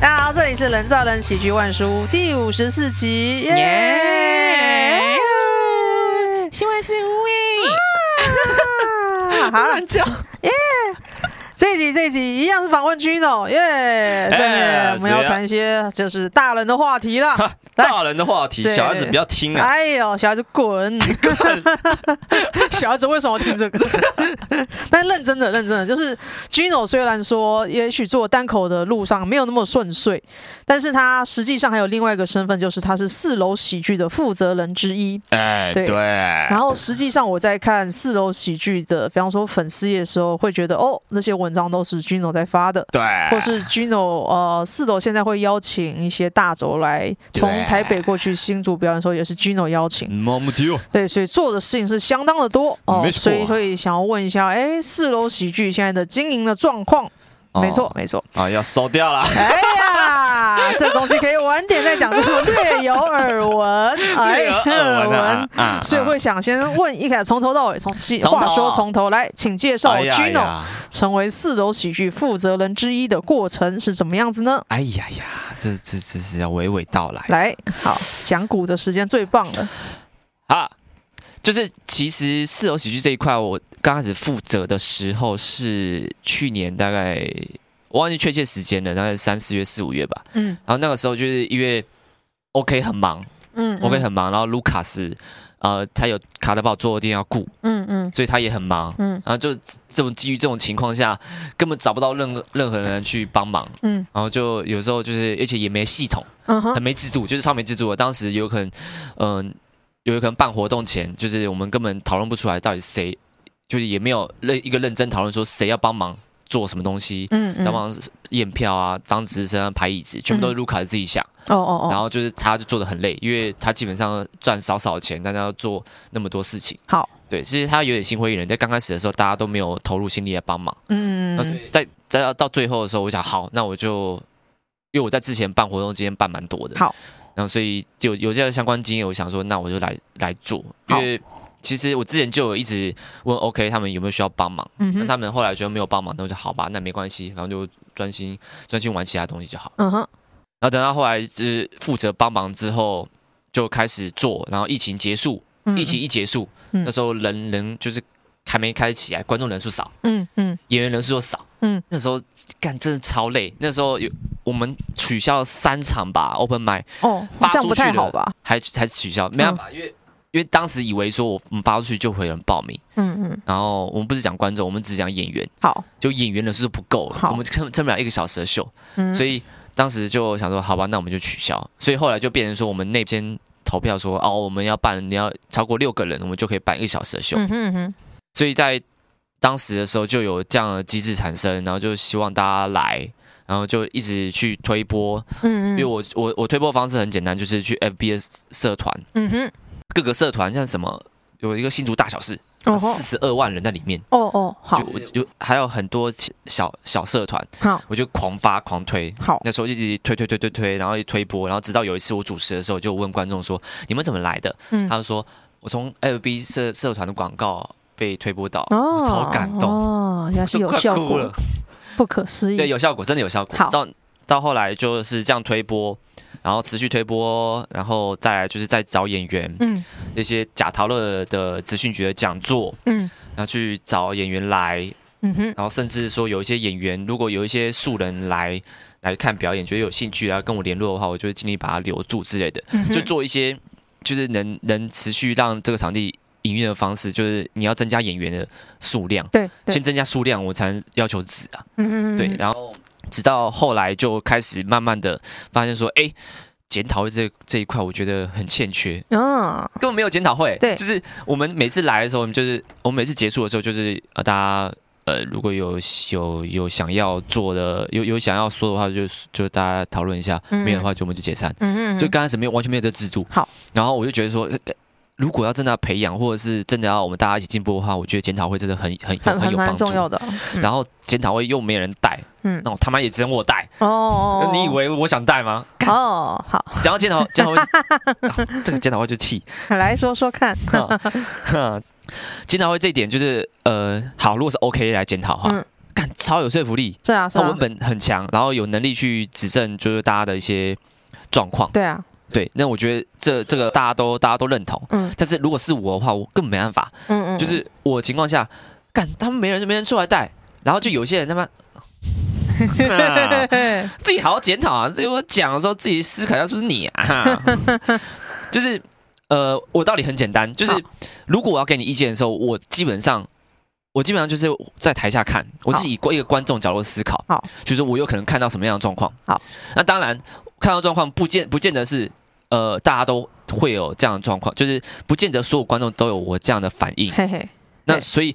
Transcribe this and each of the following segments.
大家好，这里是人造人喜剧万书第五十四集，耶、yeah! 新闻是无语，好难叫，耶！这一集这一集一样是访问 Gino，耶、yeah!！对、欸，我们要谈一些就是大人的话题了。大人的话题，小孩子不要听啊！哎呦，小孩子滚！小孩子为什么要听这个？但认真的，认真的，就是 Gino 虽然说，也许做单口的路上没有那么顺遂，但是他实际上还有另外一个身份，就是他是四楼喜剧的负责人之一。哎，对。然后实际上我在看四楼喜剧的，比方说粉丝页的时候，会觉得哦，那些文章都是 Gino 在发的，对。或是 Gino 呃，四楼现在会邀请一些大轴来从。台北过去新竹表演的时候，也是 Gino 邀请。对，所以做的事情是相当的多哦。所以，所以想要问一下，哎，四楼喜剧现在的经营的状况？没错，没错。啊，要收掉了。哎呀，这东西可以晚点再讲，略有耳闻。哎，耳闻啊，所以会想先问一开始从头到尾，从话说从头来，请介绍 Gino 成为四楼喜剧负责人之一的过程是怎么样子呢？哎呀呀，这这这是要娓娓道来。来，好，讲古的时间最棒了。啊，就是其实四楼喜剧这一块我。刚开始负责的时候是去年大概我忘记确切时间了，大概三四月四五月吧。嗯，然后那个时候就是因为 OK 很忙，嗯，嗯，OK 很忙，然后卢卡斯呃他有卡德堡做的店要顾，嗯嗯，所以他也很忙，嗯，然后就这种基于这种情况下，根本找不到任何任何人去帮忙，嗯，然后就有时候就是而且也没系统，嗯哼，很没制度，就是超没制度的。当时有可能，嗯、呃，有可能办活动前，就是我们根本讨论不出来到底谁。就是也没有认一个认真讨论说谁要帮忙做什么东西，嗯，嗯，帮忙验票啊、张纸身上、排椅子，全部都是卢卡斯自己想，哦哦哦，然后就是他就做的很累，因为他基本上赚少少钱，但他要做那么多事情，好，对，其实他有点心灰意冷，在刚开始的时候，大家都没有投入心力来帮忙，嗯，那在在到最后的时候，我想好，那我就因为我在之前办活动，今天办蛮多的，好，然后所以就有这样相关经验，我想说，那我就来来做，因为。其实我之前就有一直问 OK 他们有没有需要帮忙，那、嗯、他们后来觉得没有帮忙，那我就好吧，那没关系，然后就专心专心玩其他东西就好。嗯哼。然后等到后来就是负责帮忙之后，就开始做，然后疫情结束，嗯、疫情一结束，嗯、那时候人人就是还没开始起来，观众人数少，嗯嗯，演员人数又少，嗯，那时候干真的超累。那时候有我们取消了三场吧，Open mic 哦，这样不太好吧？还还取消，没办法，嗯、因为。因为当时以为说我们发出去就会有人报名，嗯嗯，然后我们不是讲观众，我们只讲演员，好，就演员人数都不够了，我们撑 撑不了一个小时的秀，嗯，所以当时就想说，好吧，那我们就取消，所以后来就变成说，我们那边投票说，哦，我们要办，你要超过六个人，我们就可以办一个小时的秀，嗯哼哼，所以在当时的时候就有这样的机制产生，然后就希望大家来，然后就一直去推波，嗯嗯，因为我我我推波方式很简单，就是去 FBS 社团，嗯哼。各个社团像什么，有一个新竹大小事，四十二万人在里面。哦哦，好，有还有很多小小社团，好，我就狂发狂推。好，那时候一直推推推推推，然后一推播，然后直到有一次我主持的时候，就问观众说：“你们怎么来的？”嗯，他就说：“我从 FB 社社团的广告被推播到，哦，超感动哦，原来是有效果，不可思议。对，有效果，真的有效果。好，到到后来就是这样推播。”然后持续推播，然后再来就是再找演员，嗯，那些假陶乐的资讯局的讲座，嗯，然后去找演员来，嗯哼，然后甚至说有一些演员，如果有一些素人来来看表演，觉得有兴趣啊，跟我联络的话，我就会尽力把他留住之类的，嗯，就做一些就是能能持续让这个场地营运的方式，就是你要增加演员的数量，对，对，先增加数量，我才能要求值啊，嗯嗯，对，然后。直到后来就开始慢慢的发现说，哎，检讨会这这一块我觉得很欠缺，嗯，根本没有检讨会，对，就是我们每次来的时候，我们就是我们每次结束的时候，就是呃大家呃如果有有有想要做的，有有想要说的话，就就大家讨论一下，没有的话就我们就解散，嗯嗯，就刚开始没有完全没有这制度，好，然后我就觉得说。如果要真的要培养，或者是真的要我们大家一起进步的话，我觉得检讨会真的很很很很有帮助。重要的。嗯、然后检讨会又没人带，嗯，那我他妈也只能我带。哦，你以为我想带吗？哦，好。讲到检讨，检讨会、啊，这个检讨会就气。来说说看。检讨会这一点就是，呃，好，如果是 OK 来检讨的话，干、嗯、超有说服力，是啊，是啊，他文本很强，然后有能力去指正就是大家的一些状况。对啊，对，那我觉得这这个大家都大家都认同。嗯，但是如果是我的话，我根本没办法。嗯嗯，就是我情况下，干他们没人没人出来带，然后就有些人他妈。啊、自己好好检讨啊！这我讲的时候自己思考一下，是不是你啊？就是呃，我道理很简单，就是如果我要给你意见的时候，我基本上我基本上就是在台下看，我是以一个观众角度思考，好，就是我有可能看到什么样的状况。好，那当然看到状况不见不见得是呃大家都会有这样的状况，就是不见得所有观众都有我这样的反应。嘿嘿，那所以。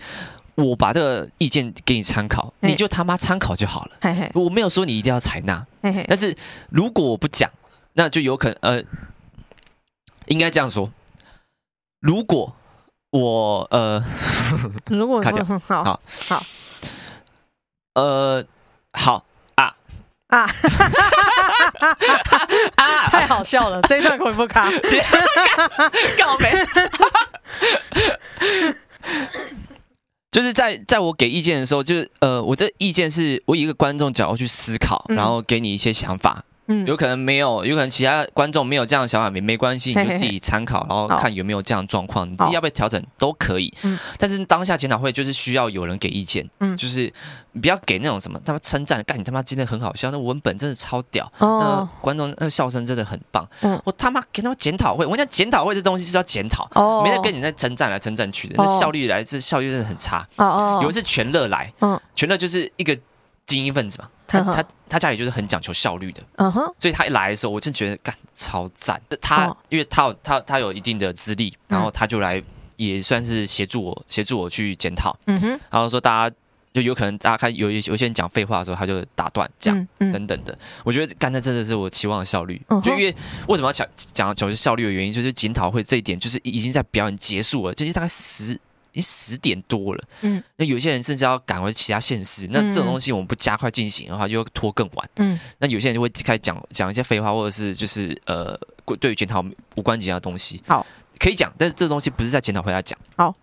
我把这个意见给你参考，你就他妈参考就好了。嘿嘿，我没有说你一定要采纳。嘿嘿，但是如果我不讲，那就有可能呃，应该这样说。如果我呃，如果 好好好，呃，好啊啊啊！太好笑了，这一段可不卡？告别。就是在在我给意见的时候，就是呃，我这意见是我以一个观众角度去思考，然后给你一些想法。嗯，有可能没有，有可能其他观众没有这样的想法，没没关系，你就自己参考，然后看有没有这样的状况，你自己要不要调整都可以。嗯，但是当下检讨会就是需要有人给意见，嗯，就是不要给那种什么他妈称赞，干你他妈今天很好笑，那文本真的超屌，那观众那笑声真的很棒。嗯，我他妈给他们检讨会，我讲检讨会这东西是要检讨，哦，没人跟你那称赞来称赞去的，那效率来自效率真的很差。哦哦，有一次全乐来，嗯，全乐就是一个。精英分子嘛，他他他家里就是很讲求效率的，嗯哼，所以他一来的时候，我就觉得干超赞。他因为他有他他有一定的资历，然后他就来也算是协助我协助我去检讨，嗯哼，然后说大家就有可能大家看有有些人讲废话的时候，他就打断讲等等的。我觉得干的真的是我期望的效率，就因为为什么要讲讲求效率的原因，就是检讨会这一点就是已经在表演结束了，就是大概十。已经十点多了，嗯，那有些人甚至要赶回其他县市，那这种东西我们不加快进行的话，就会拖更晚，嗯，那有些人就会开始讲讲一些废话，或者是就是呃，对于检讨无关紧要的东西，好，可以讲，但是这东西不是在检讨会来讲，好，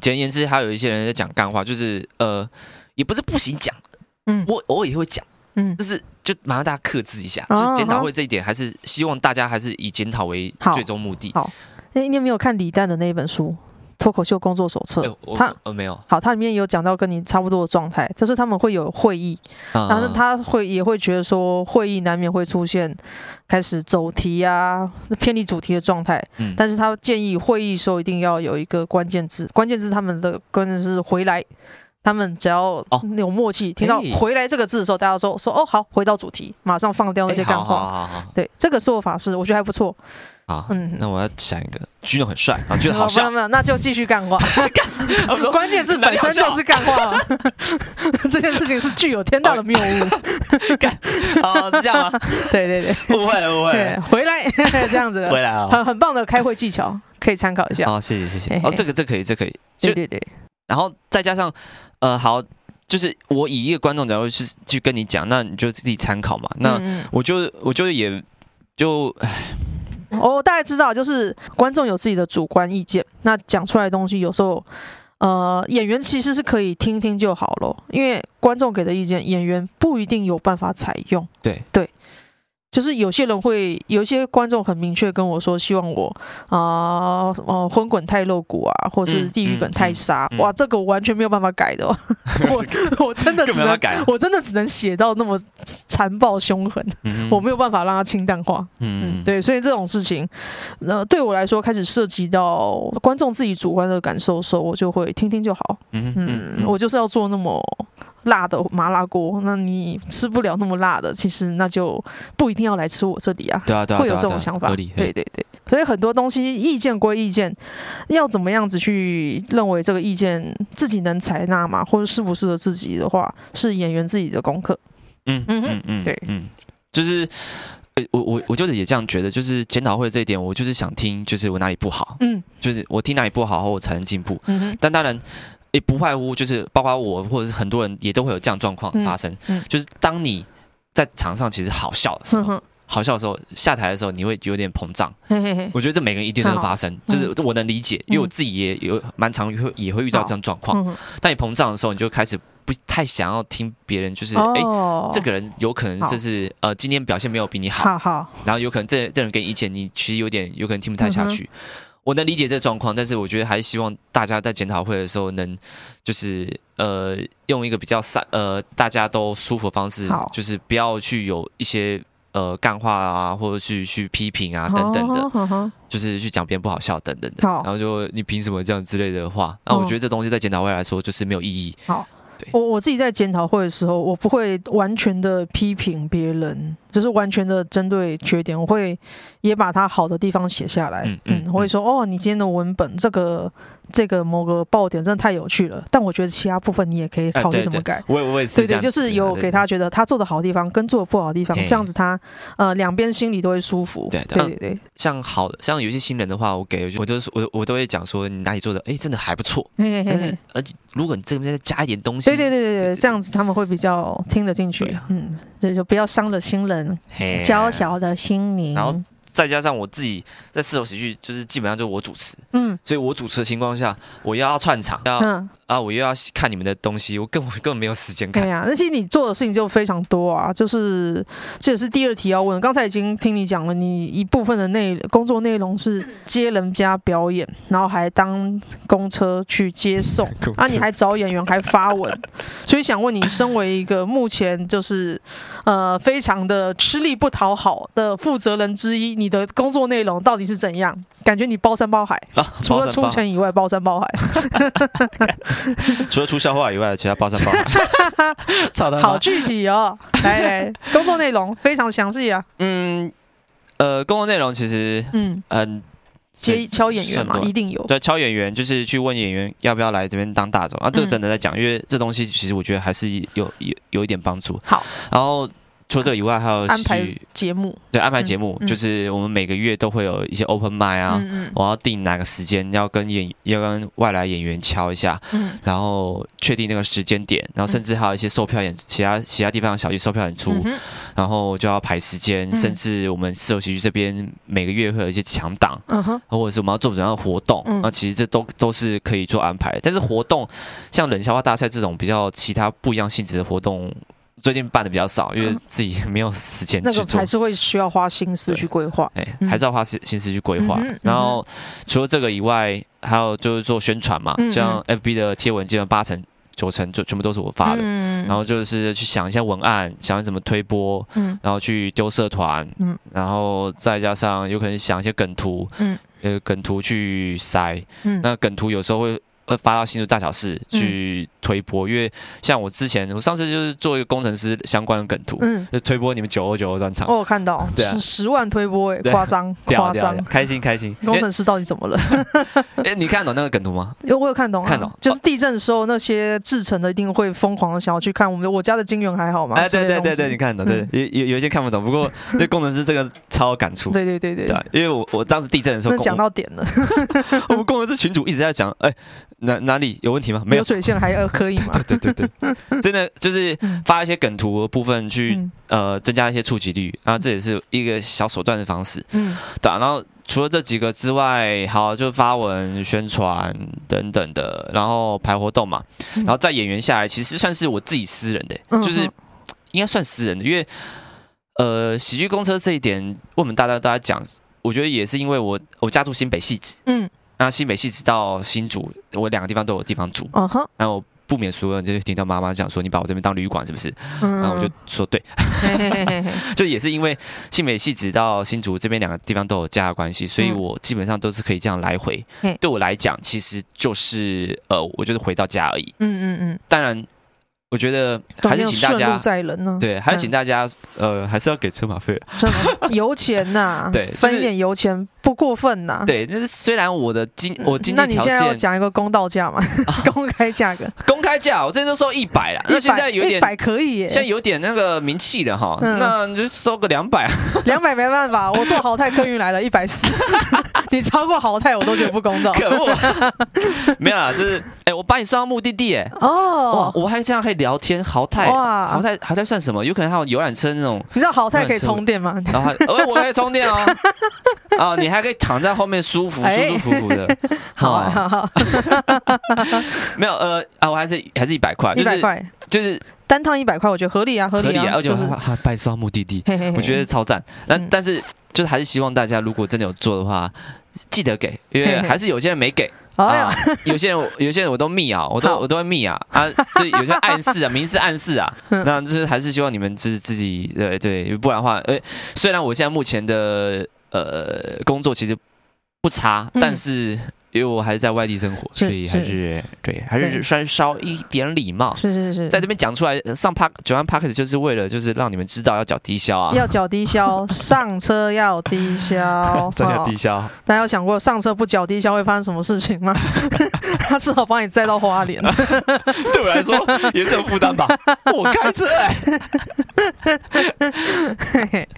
简而言之，还有一些人在讲干话，就是呃，也不是不行讲，嗯，我偶尔也会讲，嗯，就是就麻烦大家克制一下，就是检讨会这一点，还是希望大家还是以检讨为最终目的。好，哎，你有没有看李诞的那一本书？脱口秀工作手册，他呃没有。好，它里面有讲到跟你差不多的状态，就是他们会有会议，然后他会也会觉得说会议难免会出现开始走题啊、偏离主题的状态，嗯，但是他建议会议时候一定要有一个关键字，关键字他们的关键字是回来，他们只要有默契，听到回来这个字的时候，大家说说哦好，回到主题，马上放掉那些干话，对，这个做法是我觉得还不错。好，嗯，那我要想一个，Gino 很帅啊，觉得好笑，没有没有，那就继续干话，关键字本身就是干话，这件事情是具有天大的谬误，干，哦，是这样吗？对对对，误会了误会了，回来这样子，回来啊，很很棒的开会技巧，可以参考一下。好，谢谢谢谢，哦，这个这可以这可以，对对对，然后再加上，呃，好，就是我以一个观众角度去去跟你讲，那你就自己参考嘛，那我就我就也就唉。我、哦、大概知道，就是观众有自己的主观意见，那讲出来的东西有时候，呃，演员其实是可以听听就好了，因为观众给的意见，演员不一定有办法采用。对对。就是有些人会，有一些观众很明确跟我说，希望我啊，呃，荤滚太露骨啊，或是地狱梗太沙，嗯嗯嗯、哇，这个我完全没有办法改的，我 我真的只能改，我真的只能写到那么残暴凶狠，嗯、我没有办法让它清淡化。嗯，嗯，对，所以这种事情，呃，对我来说开始涉及到观众自己主观的感受的时候，我就会听听就好。嗯，我就是要做那么。辣的麻辣锅，那你吃不了那么辣的，其实那就不一定要来吃我这里啊。对啊，对啊，会有这种想法。对对对，所以很多东西意见归意见，要怎么样子去认为这个意见自己能采纳嘛，或者适不适合自己的话，是演员自己的功课。嗯嗯嗯嗯，对，嗯，就是我我我就是也这样觉得，就是检讨会这一点，我就是想听，就是我哪里不好，嗯，就是我听哪里不好后，我才能进步。嗯哼，但当然。也不外乎就是包括我或者是很多人也都会有这样状况发生，嗯嗯、就是当你在场上其实好笑的时候，嗯、好笑的时候下台的时候，你会有点膨胀。嘿嘿嘿，我觉得这每个人一定都会发生，就是我能理解，嗯、因为我自己也有蛮常会也会遇到这样状况。嗯、但你膨胀的时候，你就开始不太想要听别人就是哎、哦，这个人有可能就是呃今天表现没有比你好，好好，然后有可能这这人给你意见，你其实有点有可能听不太下去。嗯、我能理解这状况，但是我觉得还是希望大家在检讨会的时候能就是呃用一个比较散呃大家都舒服的方式，就是不要去有一些。呃，干话啊，或者去去批评啊，等等的，就是去讲别人不好笑等等的，然后就你凭什么这样之类的话？那我觉得这东西在检讨会来说就是没有意义。好，我我自己在检讨会的时候，我不会完全的批评别人，就是完全的针对缺点，我会也把他好的地方写下来。嗯嗯，我会说哦，你今天的文本这个。这个某个爆点真的太有趣了，但我觉得其他部分你也可以考虑怎么改。啊、我我也是对对，就是有给他觉得他做的好的地方跟做的不好的地方，这样子他呃两边心里都会舒服。对对对，对，像好的，像有些新人的话，我给我都我我都会讲说你哪里做的哎真的还不错。嘿嘿嘿，而如果你这边再加一点东西，对对对对对，这样子他们会比较听得进去。啊、嗯，这就不要伤了新人娇小的心灵。然后。再加上我自己在四楼喜剧，就是基本上就是我主持，嗯，所以我主持的情况下，我要串场，要、嗯、啊，我又要看你们的东西，我根本 根本没有时间看。对呀、啊，那其实你做的事情就非常多啊，就是这也是第二题要问。刚才已经听你讲了，你一部分的内工作内容是接人家表演，然后还当公车去接送，啊，你还找演员，还发文，所以想问你，身为一个目前就是呃非常的吃力不讨好的负责人之一，你。你的工作内容到底是怎样？感觉你包山包海，啊、除了出钱以外，包山包海。除了出笑话以外，其他包山包海。好具体哦！来来，工作内容非常详细啊。嗯，呃，工作内容其实，嗯嗯，接敲演员嘛，一定有。对，敲演员就是去问演员要不要来这边当大总啊。这个等等再讲，因为这东西其实我觉得还是有有有一点帮助。好，然后。除了这以外，还有安排节目。对，安排节目、嗯、就是我们每个月都会有一些 open mic 啊，嗯嗯、我要定哪个时间要跟演要跟外来演员敲一下，嗯、然后确定那个时间点，然后甚至还有一些售票演其他其他地方的小剧售票演出，嗯、然后就要排时间，嗯、甚至我们四楼喜剧这边每个月会有一些强档，或者是我们要做怎样的活动，那、嗯、其实这都都是可以做安排。但是活动像冷笑话大赛这种比较其他不一样性质的活动。最近办的比较少，因为自己没有时间去做，那个还是会需要花心思去规划。哎，还是要花心心思去规划。嗯、然后除了这个以外，还有就是做宣传嘛，嗯、像 FB 的贴文，基本八成九成就全部都是我发的。嗯、然后就是去想一下文案，想怎么推播，嗯、然后去丢社团，嗯、然后再加上有可能想一些梗图，嗯，呃，梗图去塞。嗯、那梗图有时候会。会发到新竹大小事去推波，嗯、因为像我之前，我上次就是做一个工程师相关的梗图，嗯，就推波你们九二九二专场。哦，我看到，对啊，十十万推播，哎，夸张，夸张，开心开心。工程师到底怎么了？哎，你看懂那个梗图吗？有，我有看懂，啊，看懂。就是地震的时候，那些制成的一定会疯狂的想要去看我们我家的金源还好吗？哎，对对对对，你看懂，对，有有有一些看不懂，不过对工程师这个超有感触。对对对对，因为我我当时地震的时候，讲到点了。我们工程师群主一直在讲，哎。哪哪里有问题吗？没有水线还要可以吗？对对对对，真的就是发一些梗图的部分去、嗯、呃增加一些触及率，然后这也是一个小手段的方式。嗯，对啊。然后除了这几个之外，好就发文宣传等等的，然后排活动嘛，然后再演员下来，其实算是我自己私人的，嗯、就是应该算私人的，因为呃喜剧公车这一点，我们大家大家讲，我觉得也是因为我我家住新北戏子，嗯。那新北系直到新竹，我两个地方都有地方住。uh，然、huh. 后不免俗，就听到妈妈讲说：“你把我这边当旅馆是不是？”嗯，然后我就说：“对。”就也是因为新北系直到新竹这边两个地方都有家的关系，所以我基本上都是可以这样来回。嗯、对我来讲，其实就是呃，我就是回到家而已。嗯嗯嗯，当然。我觉得还是请大家载人呢，对，还是请大家，呃，还是要给车马费，油钱呐，对，分一点油钱不过分呐，对。但是虽然我的经我经济条件，那你现在要讲一个公道价嘛，公开价格，公开价，我之前都收一百了，那现在有点一百可以，现在有点那个名气的哈，那你就收个两百，两百没办法，我坐豪泰客运来了一百四，你超过豪泰我都觉得不公道，可恶，没有啦，就是哎，我把你送到目的地，哎，哦，我还这样可以。聊天豪泰哇，豪泰豪泰算什么？有可能还有游览车那种。你知道豪泰可以充电吗？然后，呃，我可以充电哦。啊，你还还可以躺在后面舒服、舒舒服服的。好啊，好好。没有呃啊，我还是还是一百块，一百块。就是单趟一百块，我觉得合理啊，合理啊，而且还还白烧目的地，我觉得超赞。那但是就是还是希望大家如果真的有做的话，记得给，因为还是有些人没给。啊，有些人有些人我都密啊，我都我都会密啊啊，就有些暗示啊，明示暗示啊，那就是还是希望你们就是自己对对，不然的话，呃，虽然我现在目前的呃工作其实不差，但是。因为我还是在外地生活，所以还是，是对，还是稍稍一点礼貌。是是是，在这边讲出来上 park 九万 park 就是为了就是让你们知道要缴低消啊，要缴低消，上车要低消，真要低消。大家有想过上车不缴低消会发生什么事情吗？他只好帮你载到花莲。对我来说也是有负担吧，我开车哎。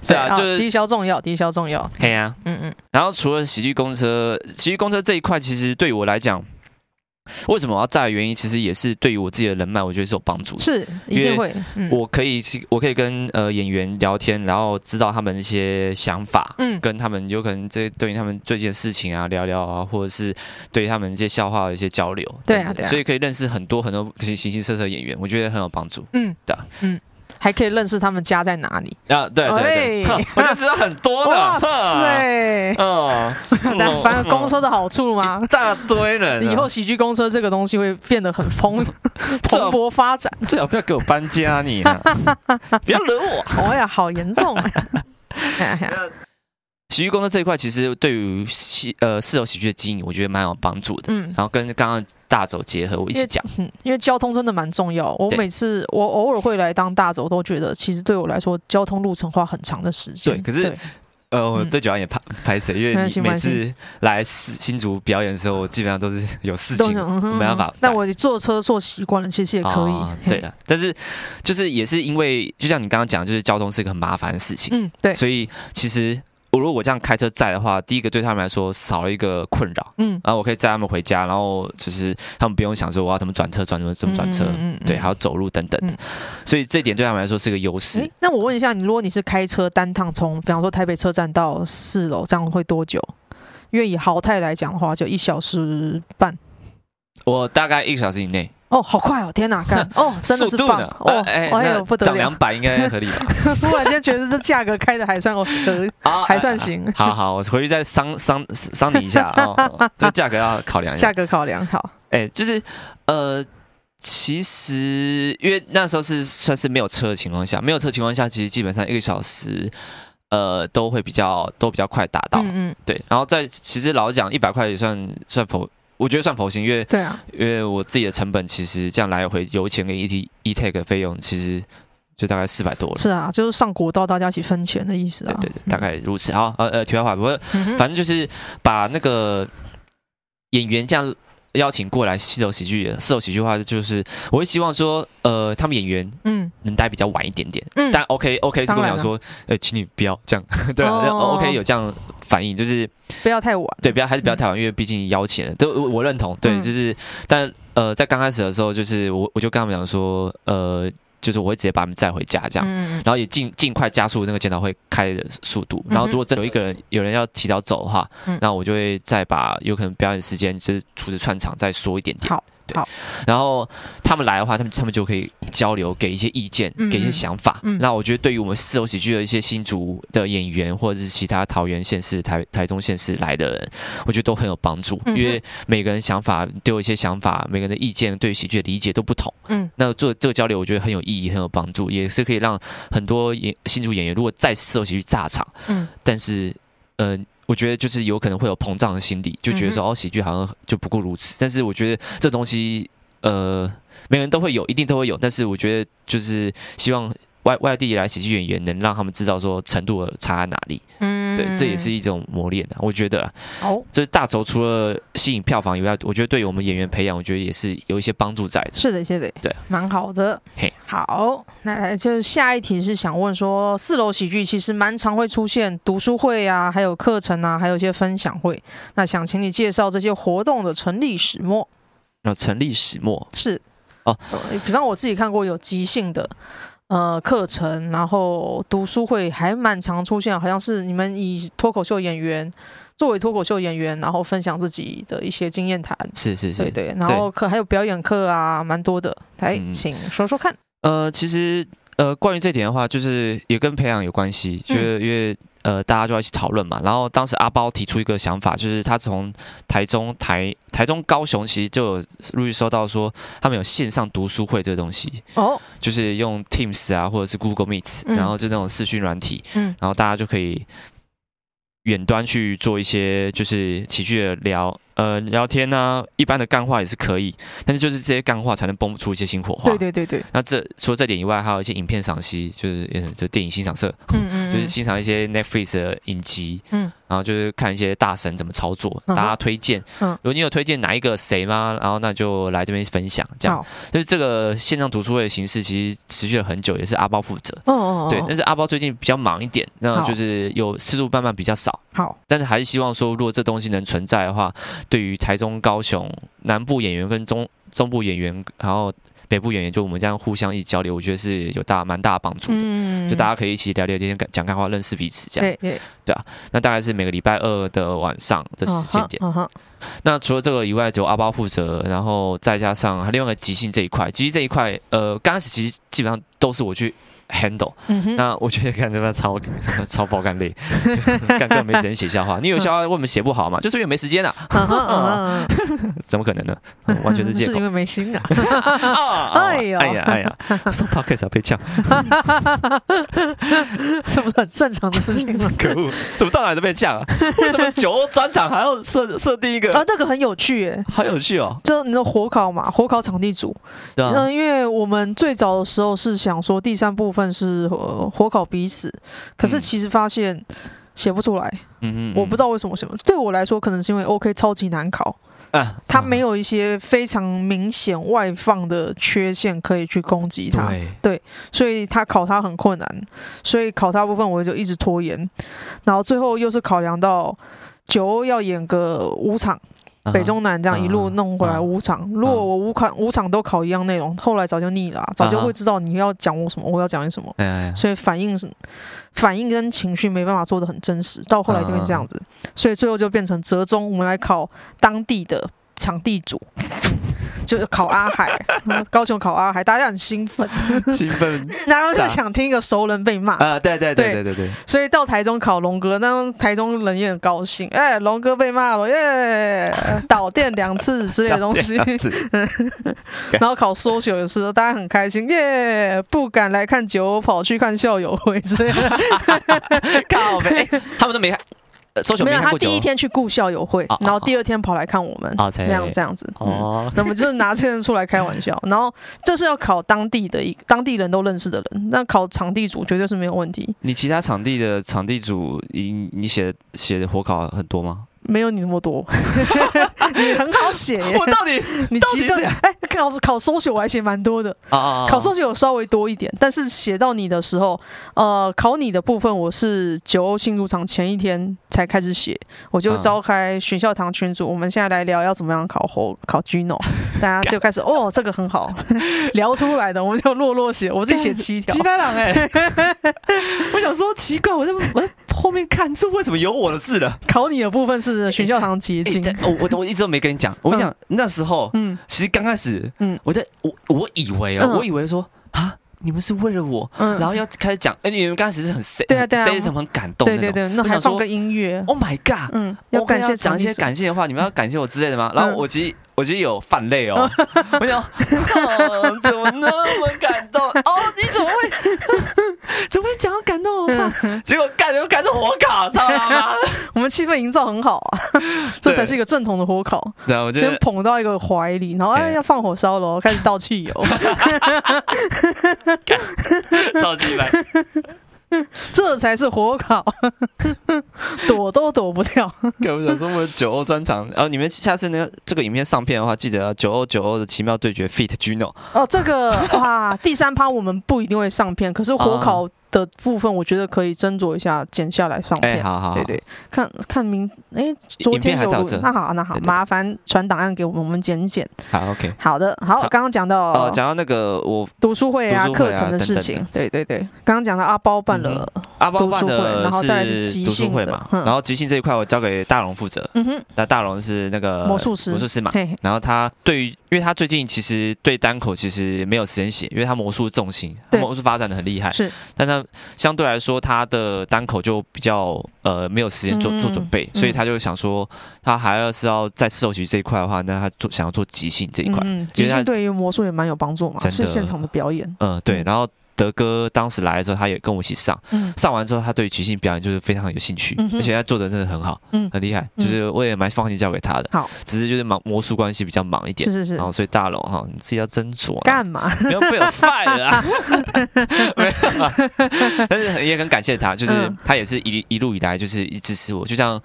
是啊，就是低消重要，低消重要。嘿呀，嗯嗯。然后除了喜剧公车，喜剧公车这一块。其实对于我来讲，为什么我要炸的原因，其实也是对于我自己的人脉，我觉得是有帮助的。是，一定会。我可以去，我可以跟呃演员聊天，然后知道他们一些想法，嗯，跟他们有可能这对于他们最近的事情啊聊聊啊，或者是对于他们一些笑话的一些交流。对啊，对啊。所以可以认识很多很多形形色色的演员，我觉得很有帮助。嗯，对，嗯。还可以认识他们家在哪里啊？对对对，我就知道很多的。哇塞，嗯，反正公车的好处嘛，一大堆人。以后喜剧公车这个东西会变得很蓬蓬勃发展。最好不要给我搬家，你不要惹我。哎呀，好严重啊！喜剧工作这一块，其实对于喜呃四楼喜剧的经营，我觉得蛮有帮助的。嗯，然后跟刚刚大走结合，我一起讲。嗯，因为交通真的蛮重要。我每次我偶尔会来当大走，都觉得其实对我来说，交通路程花很长的时间。对，可是呃，我对九安也拍拍摄，因为你每次来新竹表演的时候，基本上都是有事情，没办法。那我坐车坐习惯了，其实也可以。对的，但是就是也是因为，就像你刚刚讲，就是交通是一个很麻烦的事情。嗯，对。所以其实。我如果这样开车载的话，第一个对他们来说少了一个困扰，嗯，然后我可以载他们回家，然后就是他们不用想说我要怎么转车，转怎么怎么转车，嗯，嗯，对，还要走路等等所以这点对他们来说是个优势。欸，那我问一下，你如果你是开车单趟从，比方说台北车站到四楼，这样会多久？因为以豪泰来讲的话，就一小时半。我大概一个小时以内。哦，好快哦！天哪，看 哦，真的是棒哦！哎呦，不得了，涨两百应该合理吧？突然间觉得这价格开的还算 OK，还算行。好好，我回去再商商商你一下啊，这价格要考量一下。价格考量好。哎，就是呃，其实因为那时候是算是没有车的情况下，没有车情况下，其实基本上一个小时呃都会比较都比较快达到。嗯嗯，对。然后在其实老实讲，一百块也算算否。我觉得算佛心，因为对啊，因为我自己的成本其实这样来回油钱跟 E T E Tag 费用，其实就大概四百多了。是啊，就是上国道大家一起分钱的意思啊。对对对，大概如此。好，呃呃，题外话，不过反正就是把那个演员这样。邀请过来四楼喜剧，四楼喜剧的话就是，我会希望说，呃，他们演员嗯。能待比较晚一点点，嗯，但 OK OK 是跟我讲说，呃，请你不要这样，对，OK 有这样反应，就是不要太晚，对，不要还是不要太晚，因为毕竟邀请了，都我认同，对，就是，但呃，在刚开始的时候，就是我我就跟他们讲说，呃。就是我会直接把他们载回家，这样，然后也尽尽快加速那个检讨会开的速度。然后如果真有一个人有人要提早走的话，那我就会再把有可能表演时间就是除了串场再缩一点点。好。好，然后他们来的话，他们他们就可以交流，给一些意见，嗯、给一些想法。嗯、那我觉得，对于我们四楼喜剧的一些新竹的演员，或者是其他桃园县市、台台中县市来的人，我觉得都很有帮助。嗯、因为每个人想法都有一些想法，每个人的意见对喜剧的理解都不同。嗯，那做这个交流，我觉得很有意义，很有帮助，也是可以让很多演新竹演员，如果在四楼喜剧炸场，嗯，但是，嗯、呃。我觉得就是有可能会有膨胀的心理，就觉得说哦，喜剧好像就不过如此。但是我觉得这东西，呃，每个人都会有，一定都会有。但是我觉得就是希望。外外地来喜剧演员能让他们知道说程度差在哪里，嗯，对，这也是一种磨练的，我觉得。哦，这大轴除了吸引票房以外，我觉得对于我们演员培养，我觉得也是有一些帮助在的。是的，是的，对，蛮好的。嘿，好，那来就下一题是想问说，四楼喜剧其实蛮常会出现读书会啊，还有课程啊，还有一些分享会。那想请你介绍这些活动的成立始末。那成立始末是哦，比方我自己看过有即兴的。呃课程，然后读书会还蛮常出现，好像是你们以脱口秀演员作为脱口秀演员，然后分享自己的一些经验谈。是是是，对对。然后课还有表演课啊，蛮多的。来，嗯、请说说看。呃，其实呃，关于这点的话，就是也跟培养有关系，就是因为。呃，大家就要一起讨论嘛。然后当时阿包提出一个想法，就是他从台中、台台中、高雄，其实就有陆续收到说，他们有线上读书会这个东西。哦，就是用 Teams 啊，或者是 Google Meet，然后就那种视讯软体，嗯，然后大家就可以远端去做一些就是持续的聊。呃，聊天呢、啊，一般的干话也是可以，但是就是这些干话才能蹦出一些新火花。对对对对。那这除了这点以外，还有一些影片赏析，就是嗯，就电影欣赏社，嗯嗯，就是欣赏一些 Netflix 的影集，嗯，然后就是看一些大神怎么操作，大家推荐。嗯，如果你有推荐哪一个谁吗？然后那就来这边分享，这样。就是这个线上读书会的形式，其实持续了很久，也是阿包负责。哦哦哦。对，但是阿包最近比较忙一点，那就是有次数慢慢比较少。好。但是还是希望说，如果这东西能存在的话。对于台中、高雄南部演员跟中中部演员，然后北部演员，就我们这样互相一起交流，我觉得是有大蛮大的帮助的。嗯，就大家可以一起聊聊天、讲干话、认识彼此，这样。对对对啊，那大概是每个礼拜二的晚上的时间点。哦哦、那除了这个以外，就阿包负责，然后再加上还另外一个即兴这一块。即兴这一块，呃，刚开始其实基本上都是我去。handle，、嗯、那我觉得看这边超 超爆肝累，干根本没时间写笑话。你有笑话为什么写不好嘛？就是因为没时间啊。怎么可能呢？完全是借口。是因为没心啊。哎呀哎呀哎呀，说 podcast 要被呛，这不是很正常的事情吗？可恶，怎么到哪都被呛啊？为什么酒欧专场还要设设定一个？啊，那个很有趣耶，好有趣哦。就你知道火烤嘛，火烤场地组。嗯、啊，因为我们最早的时候是想说第三部分。份是火烤彼此，可是其实发现写不出来。嗯嗯，我不知道为什么写不。对我来说，可能是因为 OK 超级难考，啊，它没有一些非常明显外放的缺陷可以去攻击它。对，对，所以他考它很困难，所以考它部分我就一直拖延，然后最后又是考量到九欧要演个五场。北中南这样一路弄回来五场，如果我五考五场都考一样内容，后来早就腻了，早就会知道你要讲我什么，我要讲你什么，所以反应是反应跟情绪没办法做得很真实，到后来就会这样子，所以最后就变成折中，我们来考当地的场地主。就是考阿海，高雄考阿海，大家很兴奋，兴奋，然后就想听一个熟人被骂。啊，对对对对。对对，所以到台中考龙哥，那台中人也很高兴，哎、欸，龙哥被骂了耶，导电两次之类的东西，然后考 social 的时候，大家很开心。耶，不敢来看酒，跑去看校友会之类的，靠呗，欸，他们都没看。没有，他第一天去顾校友会，然后第二天跑来看我们，这样这样子。哦，那么就是拿这人出来开玩笑，然后这是要考当地的一当地人都认识的人，那考场地组绝对是没有问题。你其他场地的场地组，你你写写的火考很多吗？没有你那么多，你很好写耶。我到底 你极端？哎，考考搜写我还写蛮多的啊，考搜写有稍微多一点，但是写到你的时候，呃，考你的部分我是九欧庆入场前一天才开始写，我就召开学校堂群组，我们现在来聊要怎么样考后考 Gino，大家就开始哦，这个很好聊出来的，我们就落落写，我自己写七条。鸡排狼哎，我想说奇怪，我在我在后面看这为什么有我的字了？考你的部分是。去教堂结晶，我我我一直都没跟你讲。我跟你讲，那时候，嗯，其实刚开始，嗯，我在我我以为啊，我以为说啊，你们是为了我，嗯然后要开始讲，哎，你们刚开始是很 sad，对啊对啊，很感动，对对对，那还放个音乐，Oh my God，嗯，要感谢讲一些感谢的话，你们要感谢我之类的吗？然后我其实。我觉得有泛泪哦，我想，怎么那么感动？哦，你怎么会，怎么会讲到感动的话？结果干又干成火烤，操他妈！我们气氛营造很好啊，这才是一个正统的火烤。对，我先捧到一个怀里，然后哎要放火烧了，开始倒汽油，超级来。这才是火烤，躲都躲不掉。给我想说，我们酒欧专场，然后你们下次呢，这个影片上片的话，记得要九欧九欧的奇妙对决 feat. Gino。哦，这个哇，第三趴我们不一定会上片，可是火烤的部分，我觉得可以斟酌一下，剪下来上片。哎，好好，对对，看看明哎，昨天有录，那好那好，麻烦传档案给我们，我们剪一剪。好，OK。好的，好，刚刚讲到哦，讲到那个我读书会啊，课程的事情，对对对，刚刚讲到阿包办了阿包办的，然后再是即兴会嘛，然后即兴这一块我交给大龙负责。嗯哼，那大龙是那个魔术师，魔术师嘛，然后他对于，因为他最近其实对单口其实没有时间写，因为他魔术重心，魔术发展的很厉害，是，但他相对来。说他的单口就比较呃没有时间做做准备，所以他就想说，他还要是要在四首曲这一块的话，那他做想要做即兴这一块，即兴对于魔术也蛮有帮助嘛，是现场的表演。嗯，对，然后。德哥当时来的时候，他也跟我一起上，上完之后，他对即兴表演就是非常有兴趣，而且他做的真的很好，很厉害，就是我也蛮放心交给他的。好，只是就是忙魔术关系比较忙一点，是是是，然后所以大龙哈，你自己要斟酌。干嘛？不要被我 fire 啊？没有，但是也很感谢他，就是他也是一一路以来就是一支持我，就像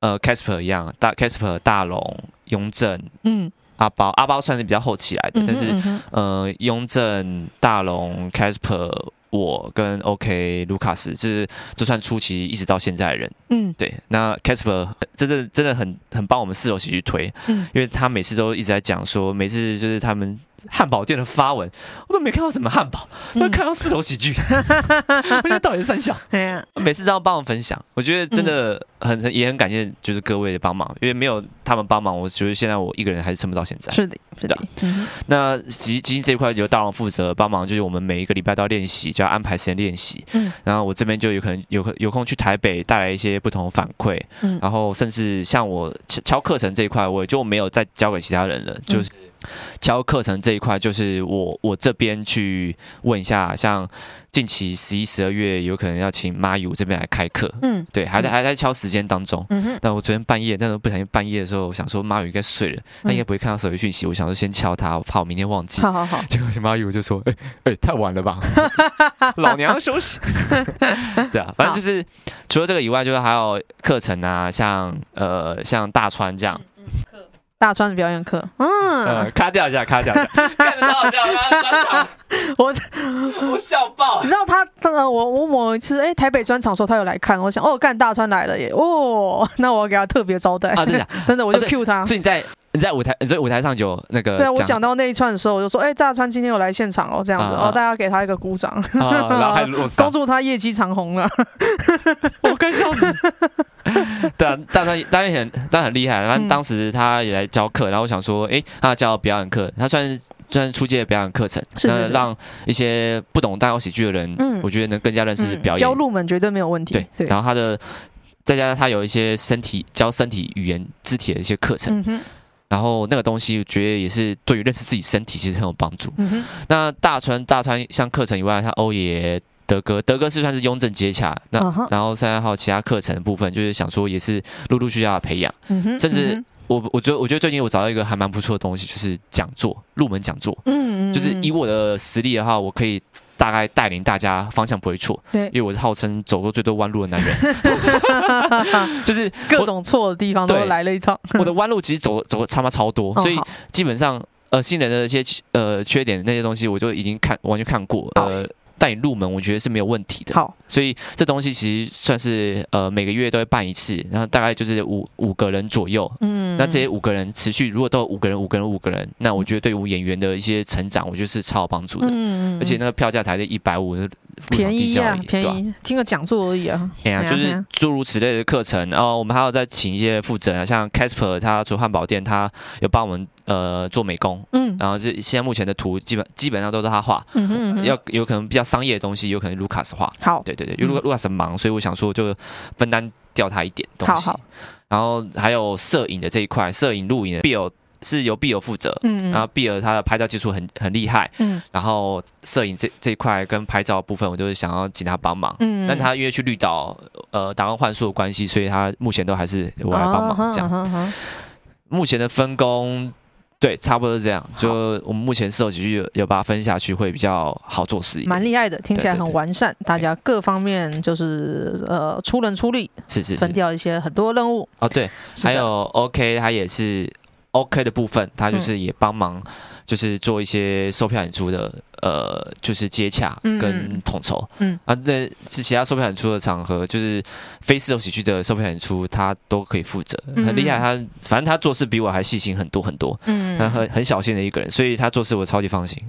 呃 Casper 一样，大 Casper 大龙雍正，嗯。阿包阿包算是比较后期来的，但是呃，雍正、大龙、Casper，我跟 OK 卢卡斯，这是就算初期一直到现在的人，嗯，对，那 Casper 真的真的很很帮我们四楼喜剧推，嗯，因为他每次都一直在讲说，每次就是他们。汉堡店的发文，我都没看到什么汉堡，都看到四楼喜剧。我觉得到底是三小，每次都要帮我分享，我觉得真的很也很感谢，就是各位的帮忙，因为没有他们帮忙，我觉得现在我一个人还是撑不到现在。是的，是的。那即即兴这一块由大王负责帮忙，就是我们每一个礼拜都要练习，就要安排时间练习。嗯。然后我这边就有可能有有空去台北带来一些不同的反馈。嗯。然后甚至像我敲课程这一块，我也就没有再交给其他人了，就是。教课程这一块，就是我我这边去问一下，像近期十一、十二月有可能要请马友这边来开课，嗯，对，还在还在敲时间当中。嗯哼，那我昨天半夜，那时候不小心半夜的时候，我想说马友应该睡了，他应该不会看到手机讯息，我想说先敲他，我怕我明天忘记。好好好。结果马友就说：“哎哎，太晚了吧，老娘要休息。”对啊，反正就是除了这个以外，就是还有课程啊，像呃像大川这样。大川的表演课，嗯，卡掉一下，卡掉一下，看得到好笑吗？我我笑爆！你知道他，呃，我我某一次，哎，台北专场的时候，他有来看，我想，哦，干大川来了耶，哦，那我要给他特别招待。啊，真的，真的，我就 cue 他。是你在你在舞台，你在舞台上就那个，对我讲到那一串的时候，我就说，哎，大川今天有来现场哦，这样子，哦，大家给他一个鼓掌，然后还 恭祝他业绩长虹了，我快笑死。对啊，大川当然很，当然很厉害。然后当时他也来教课，然后我想说，哎，他教表演课，他算是算是初阶的表演课程，那让一些不懂单口喜剧的人，我觉得能更加认识表演。教入门绝对没有问题。对，然后他的再加上他有一些身体教身体语言肢体的一些课程，然后那个东西我觉得也是对于认识自己身体其实很有帮助。那大川大川像课程以外，像欧爷。德哥，德哥是算是雍正接洽，那、uh. 然后现在还有其他课程的部分，就是想说也是陆陆续续要培养，uh. 甚至我我觉得我觉得最近我找到一个还蛮不错的东西，就是讲座，入门讲座，嗯、uh huh. 就是以我的实力的话，我可以大概带领大家方向不会错，对、uh，huh. 因为我是号称走过最多弯路的男人，就是各种错的地方都来了一趟，我的弯路其实走走他妈超多，所以基本上呃新人的一些呃缺点那些东西，我就已经看完全看过，呃。带你入门，我觉得是没有问题的。好，所以这东西其实算是呃每个月都会办一次，然后大概就是五五个人左右。嗯，那这些五个人持续，如果都有五个人、五个人、五个人，那我觉得对于演员的一些成长，我觉得是超有帮助的。嗯，而且那个票价才是一百五，便宜啊，便宜，听个讲座而已啊。对啊，就是诸如此类的课程。然后我们还有再请一些负责人，像 Casper 他做汉堡店，他有帮我们。呃，做美工，嗯，然后这现在目前的图基本基本上都是他画，嗯哼，嗯哼，要有可能比较商业的东西，有可能卢卡斯画，好，对对对，因为卢卢卡斯忙，所以我想说就分担掉他一点东西，好，好，然后还有摄影的这一块，摄影录影的 Bill 是由 Bill 负责，然后 Bill 他的拍照技术很很厉害，嗯，然后摄影这这一块跟拍照部分，我就是想要请他帮忙，嗯，但他因为去绿岛，呃，打完幻术的关系，所以他目前都还是我来帮忙这样，目前的分工。对，差不多是这样。就我们目前四楼喜剧有有把它分下去，会比较好做事一点。蛮厉害的，听起来很完善。大家各方面就是呃出人出力，是是分掉一些很多任务。哦，对，还有 OK，他也是 OK 的部分，他就是也帮忙，就是做一些售票演出的呃，就是接洽跟统筹，嗯，啊，那是其他售票演出的场合，就是非四楼喜剧的售票演出，他都可以负责，很厉害。他反正他做事比我还细心很多很多，嗯，他很很小心的一个人，所以他做事我超级放心。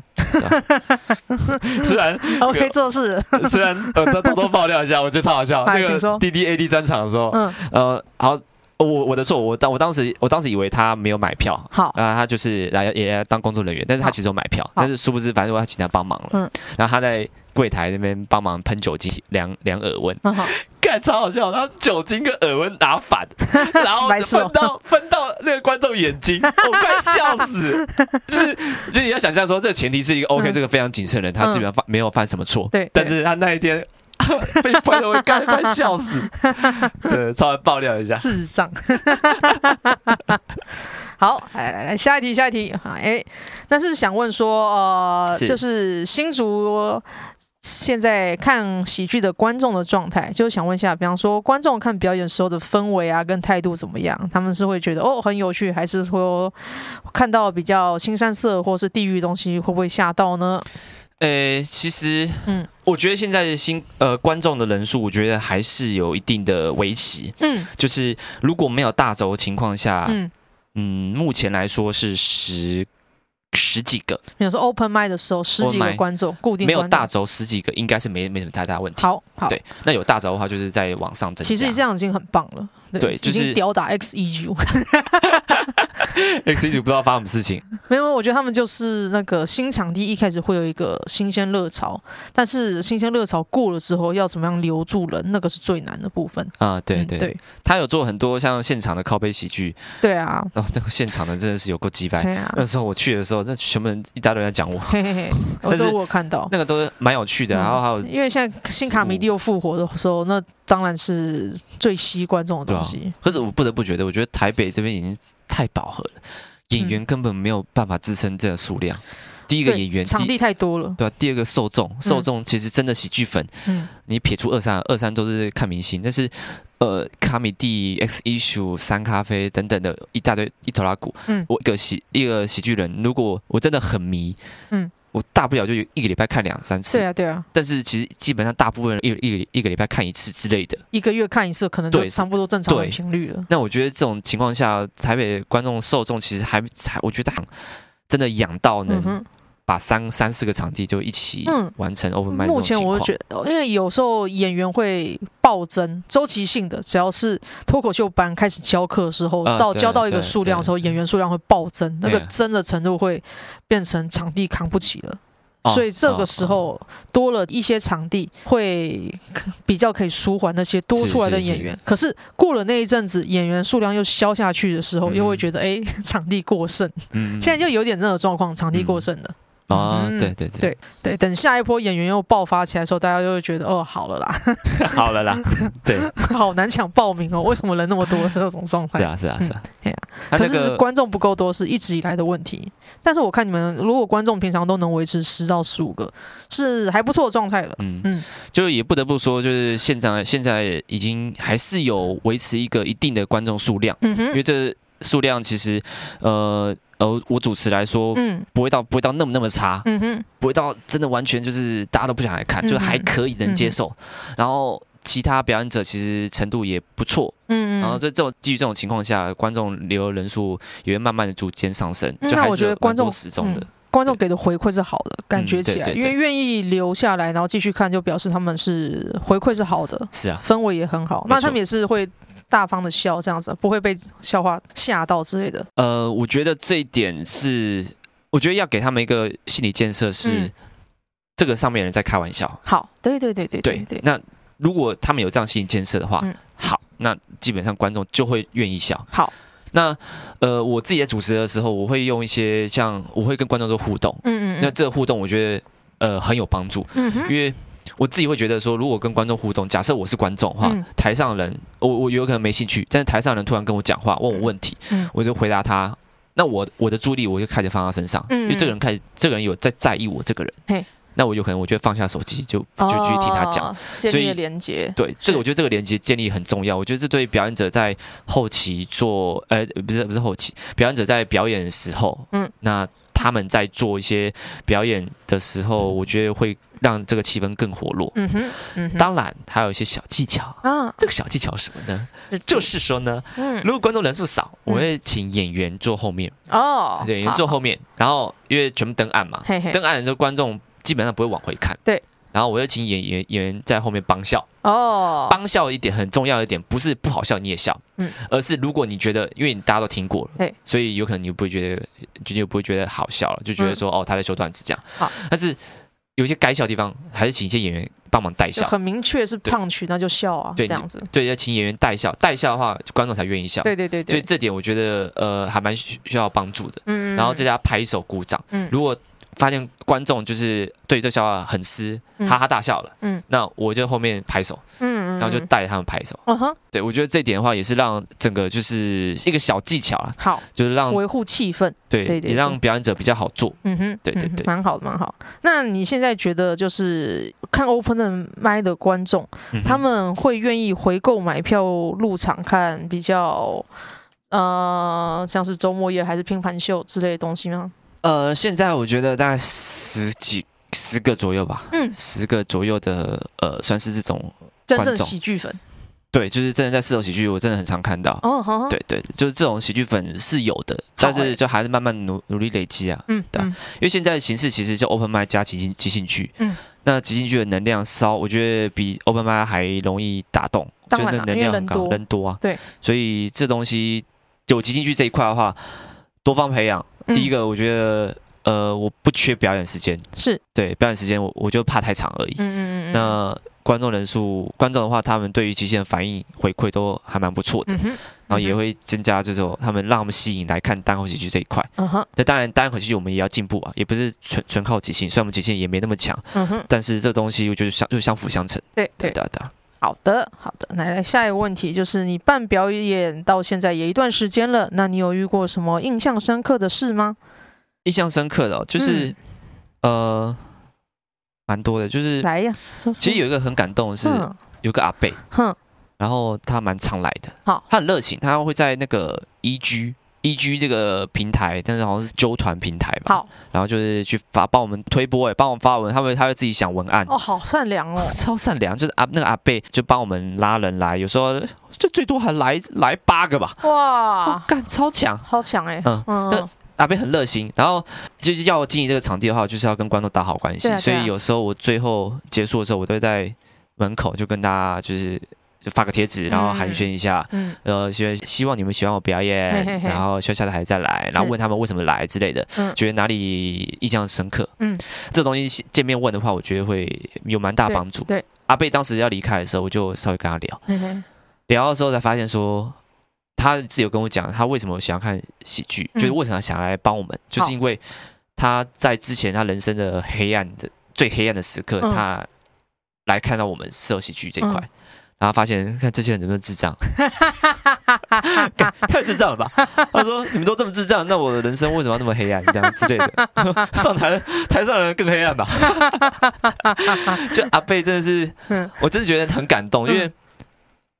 虽然 OK 做事，虽然呃，偷偷爆料一下，我觉得超好笑。那个 D D A D 专场的时候，嗯，呃，好。我我的错，我当我当时我当时以为他没有买票，好，啊，他就是来也来当工作人员，但是他其实有买票，但是殊不知，反正我要请他帮忙了，嗯，然后他在柜台那边帮忙喷酒精量量耳温，看 超好笑，他酒精跟耳温拿反，然后喷到喷到那个观众眼睛，我快笑死，就是就你要想象说，这个前提是一个 OK，这个非常谨慎的人，他基本上犯没有犯什么错，对，但是他那一天。被喷的我刚快笑死，对，稍微爆料一下。智障。好，来来来，下一题，下一题。哎，但是想问说，呃，是就是新竹现在看喜剧的观众的状态，就是想问一下，比方说观众看表演时候的氛围啊，跟态度怎么样？他们是会觉得哦很有趣，还是说看到比较青山色或是地狱东西，会不会吓到呢？呃、欸，其实，嗯，我觉得现在的新呃观众的人数，我觉得还是有一定的维持。嗯，就是如果没有大轴的情况下，嗯嗯，目前来说是十十几个。比如说 open mic 的时候，十几个观众，固定没有大轴十几个，应该是没没什么太大问题。好，好，对，那有大轴的话，就是在往上增加。其实这样已经很棒了。对，对，就是吊打 X E G。X E G 不知道发生什么事情。没有，我觉得他们就是那个新场地一开始会有一个新鲜热潮，但是新鲜热潮过了之后，要怎么样留住人，那个是最难的部分啊。对对、嗯、对，他有做很多像现场的靠背喜剧。对啊，然后那个现场的真的是有够鸡掰。啊、那时候我去的时候，那全部人一大堆人在讲我。嘿嘿嘿，我说我看到 那个都是蛮有趣的，然后还有、嗯、因为现在新卡米蒂又复活的时候，那当然是最吸观众的东西。啊、可是我不得不觉得，我觉得台北这边已经太饱和了。演员根本没有办法支撑这个数量。第一个演员场地太多了，对啊。第二个受众，受众其实真的喜剧粉，嗯，你撇出二三，二三都是看明星，但是呃，卡米蒂、X Issue、三咖啡等等的一大堆一头拉骨，嗯，我一个喜一个喜剧人，如果我真的很迷，嗯。我大不了就一个礼拜看两三次，对啊对啊。但是其实基本上大部分人一一一个礼拜看一次之类的，一个月看一次可能就差不多正常的频率了。那我觉得这种情况下，台北观众受众其实还还，我觉得真的养到能把三三四个场地就一起完成 open mic。目前我觉得，因为有时候演员会暴增，周期性的，只要是脱口秀班开始教课的时候，到教到一个数量的时候，演员数量会暴增，那个增的程度会。变成场地扛不起了，所以这个时候多了一些场地，会比较可以舒缓那些多出来的演员。可是过了那一阵子，演员数量又消下去的时候，又会觉得哎，场地过剩。现在就有点这种状况，场地过剩的。啊，对对对。对对，等下一波演员又爆发起来的时候，大家就会觉得哦，好了啦，好了啦，对，好难抢报名哦，为什么人那么多这种状态？是啊是啊是啊，哎呀，可是观众不够多是一直以来的问题，但是我看你们如果观众平常都能维持十到十五个，是还不错的状态了。嗯。嗯，就也不得不说，就是现在现在已经还是有维持一个一定的观众数量，嗯哼，因为这数量其实呃。呃，我主持来说，嗯，不会到不会到那么那么差，嗯哼，不会到真的完全就是大家都不想来看，就还可以能接受。嗯、然后其他表演者其实程度也不错，嗯嗯。然后在这种基于这种情况下，观众留的人数也会慢慢的逐渐上升，就还是观众始终的、嗯、观众给的回馈是好的，感觉起来，嗯、因为愿意留下来然后继续看，就表示他们是回馈是好的，是啊，氛围也很好，那他们也是会。大方的笑，这样子不会被笑话吓到之类的。呃，我觉得这一点是，我觉得要给他们一个心理建设，是、嗯、这个上面人在开玩笑。好，对对对对对对，那如果他们有这样心理建设的话，嗯、好，那基本上观众就会愿意笑。好，那呃，我自己在主持的时候，我会用一些像我会跟观众做互动。嗯，嗯嗯。那这个互动，我觉得呃很有帮助。嗯哼。因为我自己会觉得说，如果跟观众互动，假设我是观众的话，嗯、台上的人，我我有可能没兴趣，但是台上的人突然跟我讲话，问我问题，嗯、我就回答他。那我我的注意力我就开始放他身上，嗯、因为这个人开始，这个人有在在意我这个人。嘿那我有可能我就放下手机，就就继续听他讲。哦、建立连接。对，这个我觉得这个连接建立很重要。我觉得这对表演者在后期做，呃，不是不是后期，表演者在表演的时候，嗯，那。他们在做一些表演的时候，我觉得会让这个气氛更活络。嗯哼，嗯哼，当然还有一些小技巧。啊。这个小技巧什么呢？就是说呢，嗯，如果观众人数少，我会请演员坐后面。哦，对，演员坐后面，然后因为全部登岸嘛，灯暗的时候观众基本上不会往回看，对。然后我又请演员演员在后面帮笑。哦，帮笑一点很重要一点，不是不好笑你也笑，嗯，而是如果你觉得，因为你大家都听过了，对，所以有可能你不会觉得，就你不会觉得好笑了，就觉得说、嗯、哦他在说段子这样，好，但是有一些改笑的地方，还是请一些演员帮忙带笑，很明确是胖曲那就笑啊，对，这样子，对，要请演员带笑，带笑的话观众才愿意笑，对对对对，所以这点我觉得呃还蛮需需要帮助的，嗯，然后在家拍手鼓掌，嗯，如果。发现观众就是对这笑话很湿，哈哈大笑了。嗯，那我就后面拍手，嗯，然后就带着他们拍手。嗯哼，对，我觉得这点的话也是让整个就是一个小技巧啊。好，就是让维护气氛，对对，也让表演者比较好做。嗯哼，对对对，蛮好的，蛮好。那你现在觉得就是看 open mic 的观众，他们会愿意回购买票入场看比较呃像是周末夜还是拼盘秀之类的东西吗？呃，现在我觉得大概十几十个左右吧，嗯，十个左右的呃，算是这种真正喜剧粉，对，就是真的在四楼喜剧，我真的很常看到，哦，好，对对，就是这种喜剧粉是有的，但是就还是慢慢努努力累积啊，嗯，对，因为现在的形式其实就 open mic 加即兴即兴剧，嗯，那即兴剧的能量稍，我觉得比 open mic 还容易打动，就那能量很高，人多啊，对，所以这东西有即兴剧这一块的话，多方培养。第一个，我觉得，呃，我不缺表演时间，是。对表演时间，我我就怕太长而已。嗯嗯嗯。那观众人数，观众的话，他们对于极限的反应回馈都还蛮不错的，然后也会增加这种他们让我们吸引来看单口喜剧这一块。嗯哼。那当然，单口喜剧我们也要进步啊，也不是纯纯靠即兴，虽然我们即兴也没那么强。嗯哼。但是这东西我觉得相就相辅相成。对对的的。好的，好的，来来，下一个问题就是你办表演到现在也一段时间了，那你有遇过什么印象深刻的事吗？印象深刻的、哦、就是，嗯、呃，蛮多的，就是来呀，说说其实有一个很感动的是，嗯、有个阿贝，哼，然后他蛮常来的，好，他很热情，他会在那个 EG。EG 这个平台，但是好像是揪团平台吧。好，然后就是去发帮我们推播，哎，帮我们发文，他会他会自己想文案。哦，好善良哦，超善良，就是阿那个阿贝就帮我们拉人来，有时候就最多还来来八个吧。哇，干、哦、超强，超强哎。嗯嗯，那阿贝很热心，然后就是要经营这个场地的话，就是要跟观众打好关系，啊啊、所以有时候我最后结束的时候，我都会在门口就跟大家就是。就发个贴纸，然后寒暄一下，嗯，呃，希希望你们喜欢我表演，嘿嘿嘿，然后下次还再来，然后问他们为什么来之类的，嗯，觉得哪里印象深刻，嗯，这东西见面问的话，我觉得会有蛮大帮助。对，对阿贝当时要离开的时候，我就稍微跟他聊，聊的时候才发现说，他自己有跟我讲，他为什么喜欢看喜剧，嗯、就是为什么想来帮我们，就是因为他在之前他人生的黑暗的最黑暗的时刻，嗯、他来看到我们社喜剧这一块。嗯然后发现，看这些人怎么智障，太智障了吧？他说：“你们都这么智障，那我的人生为什么要那么黑暗？这样之类的，上台台上的人更黑暗吧？” 就阿贝真的是，我真的觉得很感动，因为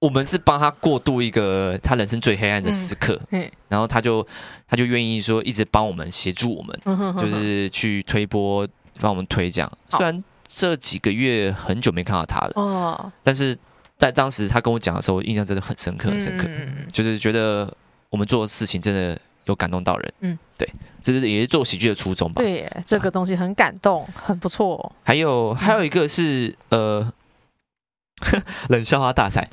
我们是帮他过渡一个他人生最黑暗的时刻，嗯然后他就他就愿意说一直帮我们协助我们，就是去推波帮我们推这样。虽然这几个月很久没看到他了，哦但是。在当时他跟我讲的时候，印象真的很深刻，很深刻，嗯、就是觉得我们做的事情真的有感动到人。嗯，对，这是也是做喜剧的初衷吧。对，这个东西很感动，很不错、哦。还有还有一个是呃，冷笑话大赛。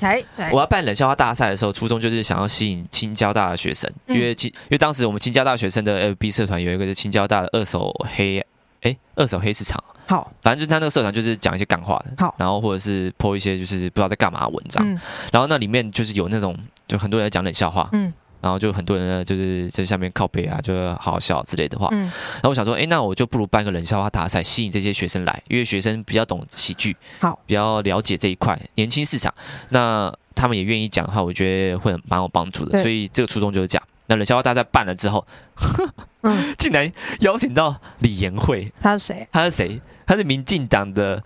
我要办冷笑话大赛的时候，初衷就是想要吸引青交大的学生，嗯、因为青因为当时我们青交大学生的 FB 社团有一个是青交大的二手黑。哎，二手黑市场。好，反正就是他那个社团就是讲一些干话的，好，然后或者是 po 一些就是不知道在干嘛的文章，嗯、然后那里面就是有那种就很多人在讲冷笑话，嗯，然后就很多人呢就是在下面靠背啊，就好好笑之类的话，嗯，然后我想说，哎，那我就不如办个冷笑话大赛，吸引这些学生来，因为学生比较懂喜剧，好，比较了解这一块年轻市场，那他们也愿意讲的话，我觉得会蛮有帮助的，所以这个初衷就是讲。那冷笑话大赛办了之后，嗯，竟然邀请到李延慧。他是谁？他是谁？他是民进党的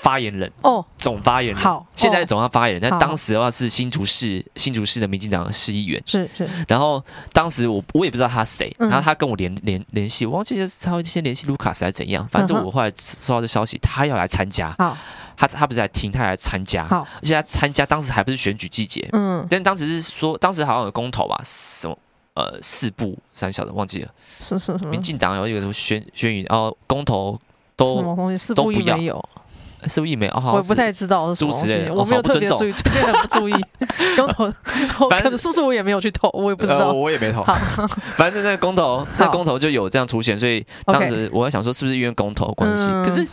发言人哦，总发言人。好，现在总要发言人，哦、但当时的话是新竹市新竹市的民进党市议员。是是。然后当时我我也不知道他谁，嗯、然后他跟我联联联系，我忘记他先联系卢卡斯还是怎样，反正我后来收到这消息，他要来参加。好，他他不是来听，他来参加。好，而且他参加当时还不是选举季节，嗯，但当时是说当时好像有公投吧，什么呃四部三小的忘记了，是是是。民进党有一个什么宣宣语，然后公投。都什么东西？四部都不要，四不一没有，我也不太知道是什么东西，我没有特别注意，最近很不注意。公投，反正是不是我也没有去投，我也不知道，我也没投。反正那个公投，那公投就有这样出现，所以当时我在想说，是不是因为公投关系？可是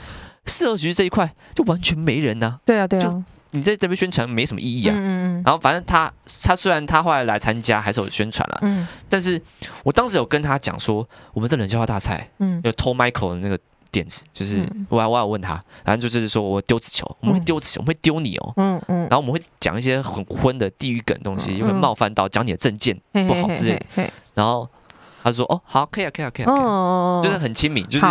四二局这一块就完全没人呐。对啊，对啊，你在这边宣传没什么意义啊。嗯嗯。然后反正他他虽然他后来来参加，还是有宣传了。嗯。但是我当时有跟他讲说，我们这冷笑话大赛，嗯，有偷 Michael 的那个。点子就是我我有问他，然后就是说我丢纸球，我们会丢纸球，我们会丢你哦，嗯嗯，然后我们会讲一些很昏的地域梗东西，又会冒犯到讲你的证件不好之类，然后他说哦好可以啊可以啊可以啊，就是很亲民，就是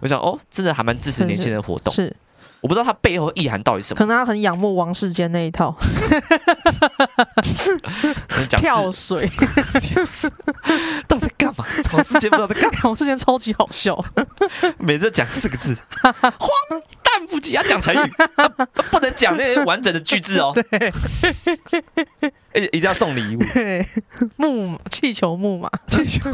我想哦真的还蛮支持年轻人的活动，是我不知道他背后意涵到底是什么，可能他很仰慕王世坚那一套，跳水，到底在干嘛？王世坚不知道在干嘛，王世坚超级好笑，每次讲四个字，荒诞不羁，要讲成语，不能讲那些完整的句子哦，对，一定要送礼物，对，木马气球木马，气球。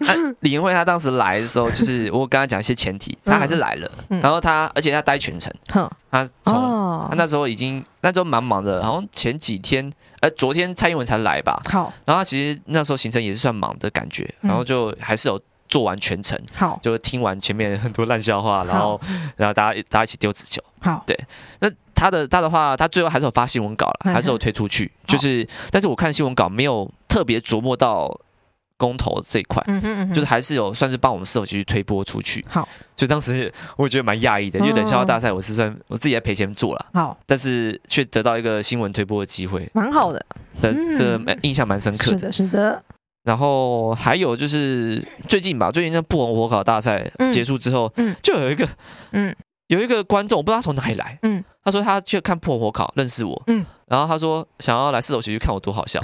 啊、李延慧他当时来的时候，就是我跟他讲一些前提，他还是来了。嗯、然后他，而且他待全程。嗯、他从、哦、他那时候已经那时候蛮忙的，好像前几天，呃，昨天蔡英文才来吧。好，然后他其实那时候行程也是算忙的感觉，然后就还是有做完全程。好，就听完前面很多烂笑话，然后然后大家大家一起丢纸球。好，对。那他的他的话，他最后还是有发新闻稿了，还是有推出去。就是，但是我看新闻稿没有特别琢磨到。公投这一块，嗯嗯嗯，就是还是有算是帮我们社区推播出去。好，所以当时我觉得蛮讶异的，因为冷笑话大赛我是算我自己在赔钱做了，好，但是却得到一个新闻推播的机会，蛮好的，这这印象蛮深刻的。是的，是的。然后还有就是最近吧，最近那不红火烤大赛结束之后，嗯，就有一个，嗯。有一个观众，我不知道他从哪里来，嗯，他说他去看破火考，认识我，嗯，然后他说想要来四楼学区看我多好笑，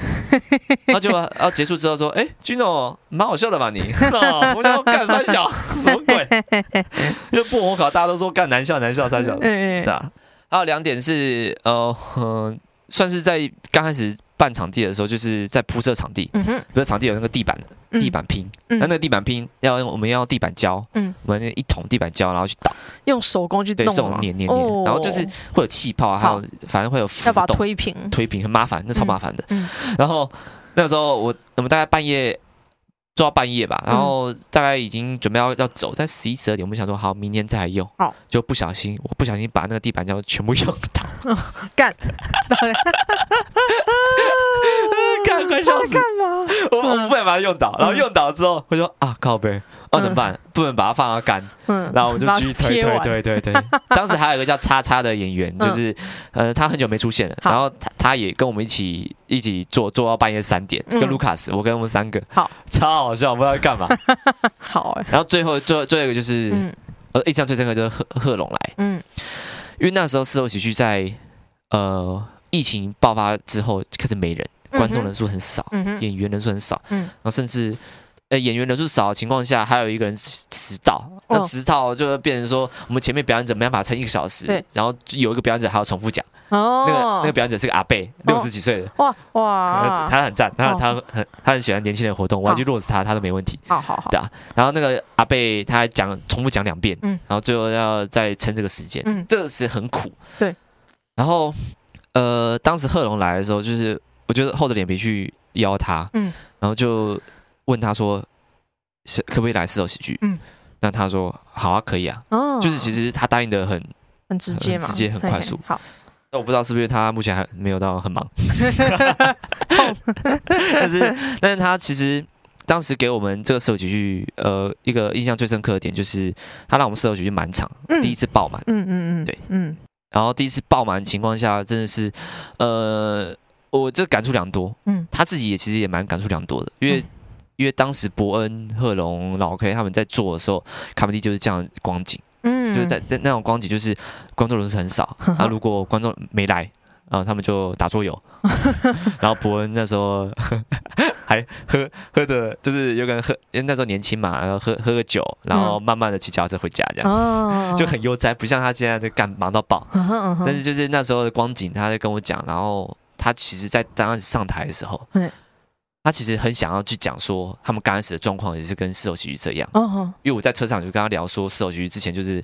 然后结果然后结束之后说，哎，Gino 蛮好笑的吧你？我想干三小 什么鬼？因为破火考大家都说干难笑难笑三小的，对啊。还有两点是呃嗯，算是在刚开始。办场地的时候，就是在铺设场地，嗯哼，比如场地有那个地板，地板拼，那那个地板拼要用，我们要用地板胶，嗯，我们一桶地板胶，然后去打，用手工去弄，手黏黏黏，然后就是会有气泡，还有反正会有要把推平，推平很麻烦，那超麻烦的。然后那个时候我我们大概半夜。做到半夜吧，然后大概已经准备要要走，在十一十二点，我们想说好，明天再来用。好，就不小心，我不小心把那个地板胶全部用倒，干，干快笑死！干嘛？我我们不敢把它用倒，然后用倒之后，我说啊靠北。哦，怎么办？不能把它放到干，嗯，然后我们就继续推推推推推。当时还有一个叫叉叉的演员，就是呃，他很久没出现了，然后他他也跟我们一起一起做做到半夜三点，跟卢卡斯，我跟我们三个，好，超好笑，不知道干嘛。好，然后最后最最后一个就是，呃，印象最深刻就是贺贺龙来，嗯，因为那时候四楼喜剧在呃疫情爆发之后开始没人，观众人数很少，演员人数很少，嗯，然后甚至。呃，演员人数少的情况下，还有一个人迟到，那迟到就会变成说，我们前面表演者没办法撑一个小时，对，然后有一个表演者还要重复讲，哦，那个那个表演者是个阿贝，六十几岁的，哇哇，他很赞，他他很他很喜欢年轻人活动，我要去落实他，他都没问题，好好好，对啊，然后那个阿贝他还讲重复讲两遍，嗯，然后最后要再撑这个时间，嗯，这个是很苦，对，然后呃，当时贺龙来的时候，就是我觉得厚着脸皮去邀他，嗯，然后就。问他说：“是可不可以来四楼喜剧？”嗯，那他说：“好啊，可以啊。”哦，就是其实他答应的很很直接嘛，直接很快速。好，那我不知道是不是他目前还没有到很忙，但是但是他其实当时给我们这个四楼喜剧，呃，一个印象最深刻的点就是他让我们四楼喜剧满场，第一次爆满。嗯嗯嗯，对，嗯，然后第一次爆满的情况下，真的是呃，我这感触良多。嗯，他自己也其实也蛮感触良多的，因为。因为当时伯恩、贺龙、老 K 他们在做的时候，卡米蒂就是这样的光景，嗯，就是在在那种光景，就是观众人数很少，啊，如果观众没来。然后他们就打桌游，然后伯恩那时候 还喝喝的，就是有可能喝，因为那时候年轻嘛，然后喝喝个酒，然后慢慢的骑脚踏车回家，这样。就很悠哉，不像他现在就干忙到爆。但是就是那时候的光景，他在跟我讲，然后他其实，在刚开始上台的时候，他其实很想要去讲说，他们刚开始的状况也是跟四楼喜剧这样。因为我在车上就跟他聊说，四楼喜剧之前就是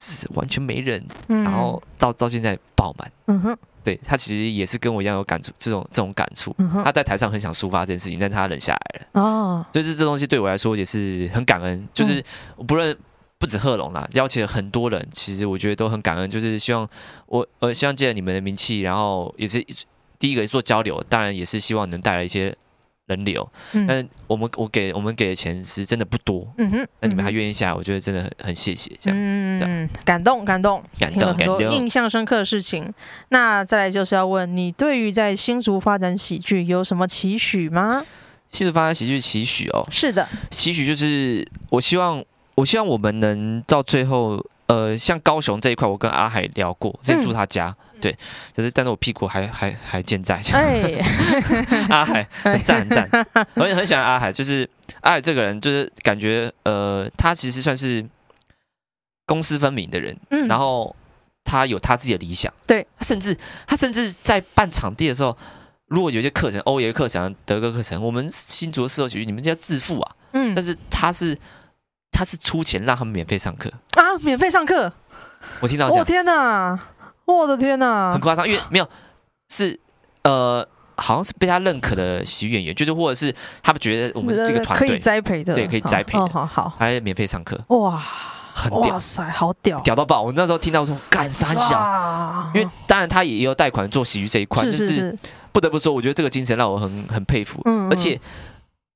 是完全没人，然后到到现在爆满。嗯哼对，他其实也是跟我一样有感触，这种这种感触。他在台上很想抒发这件事情，但他忍下来了。哦，就是这东西对我来说也是很感恩。就是不论不止贺龙啦，邀请了很多人，其实我觉得都很感恩。就是希望我呃，希望借着你们的名气，然后也是第一个做交流，当然也是希望能带来一些。人流，但我们我给我们给的钱是真的不多，嗯哼，那你们还愿意下来，我觉得真的很很谢谢，这样，嗯，感动感动，感动，很多印象深刻的事情。那再来就是要问你，对于在新竹发展喜剧有什么期许吗？新竹发展喜剧期许哦，是的，期许就是我希望我希望我们能到最后，呃，像高雄这一块，我跟阿海聊过，直接住他家。对，就是，但是我屁股还还还健在。哎，阿海很赞很赞，我也很喜欢阿海。就是阿海这个人，就是感觉呃，他其实算是公私分明的人。嗯，然后他有他自己的理想。对，他甚至他甚至在办场地的时候，如果有些课程，欧爷课程、德哥课程，我们新竹的四楼喜剧，你们就要自付啊。嗯，但是他是他是出钱让他们免费上课啊，免费上课。我听到，我、哦、天哪！我的天呐，很夸张，因为没有是呃，好像是被他认可的喜剧演员，就是或者是他们觉得我们是这个团队可以栽培的，对，可以栽培。的，好好，还免费上课，哇，很屌，哇塞，好屌，屌到爆！我那时候听到说干三小，因为当然他也有贷款做喜剧这一块，但是不得不说，我觉得这个精神让我很很佩服，而且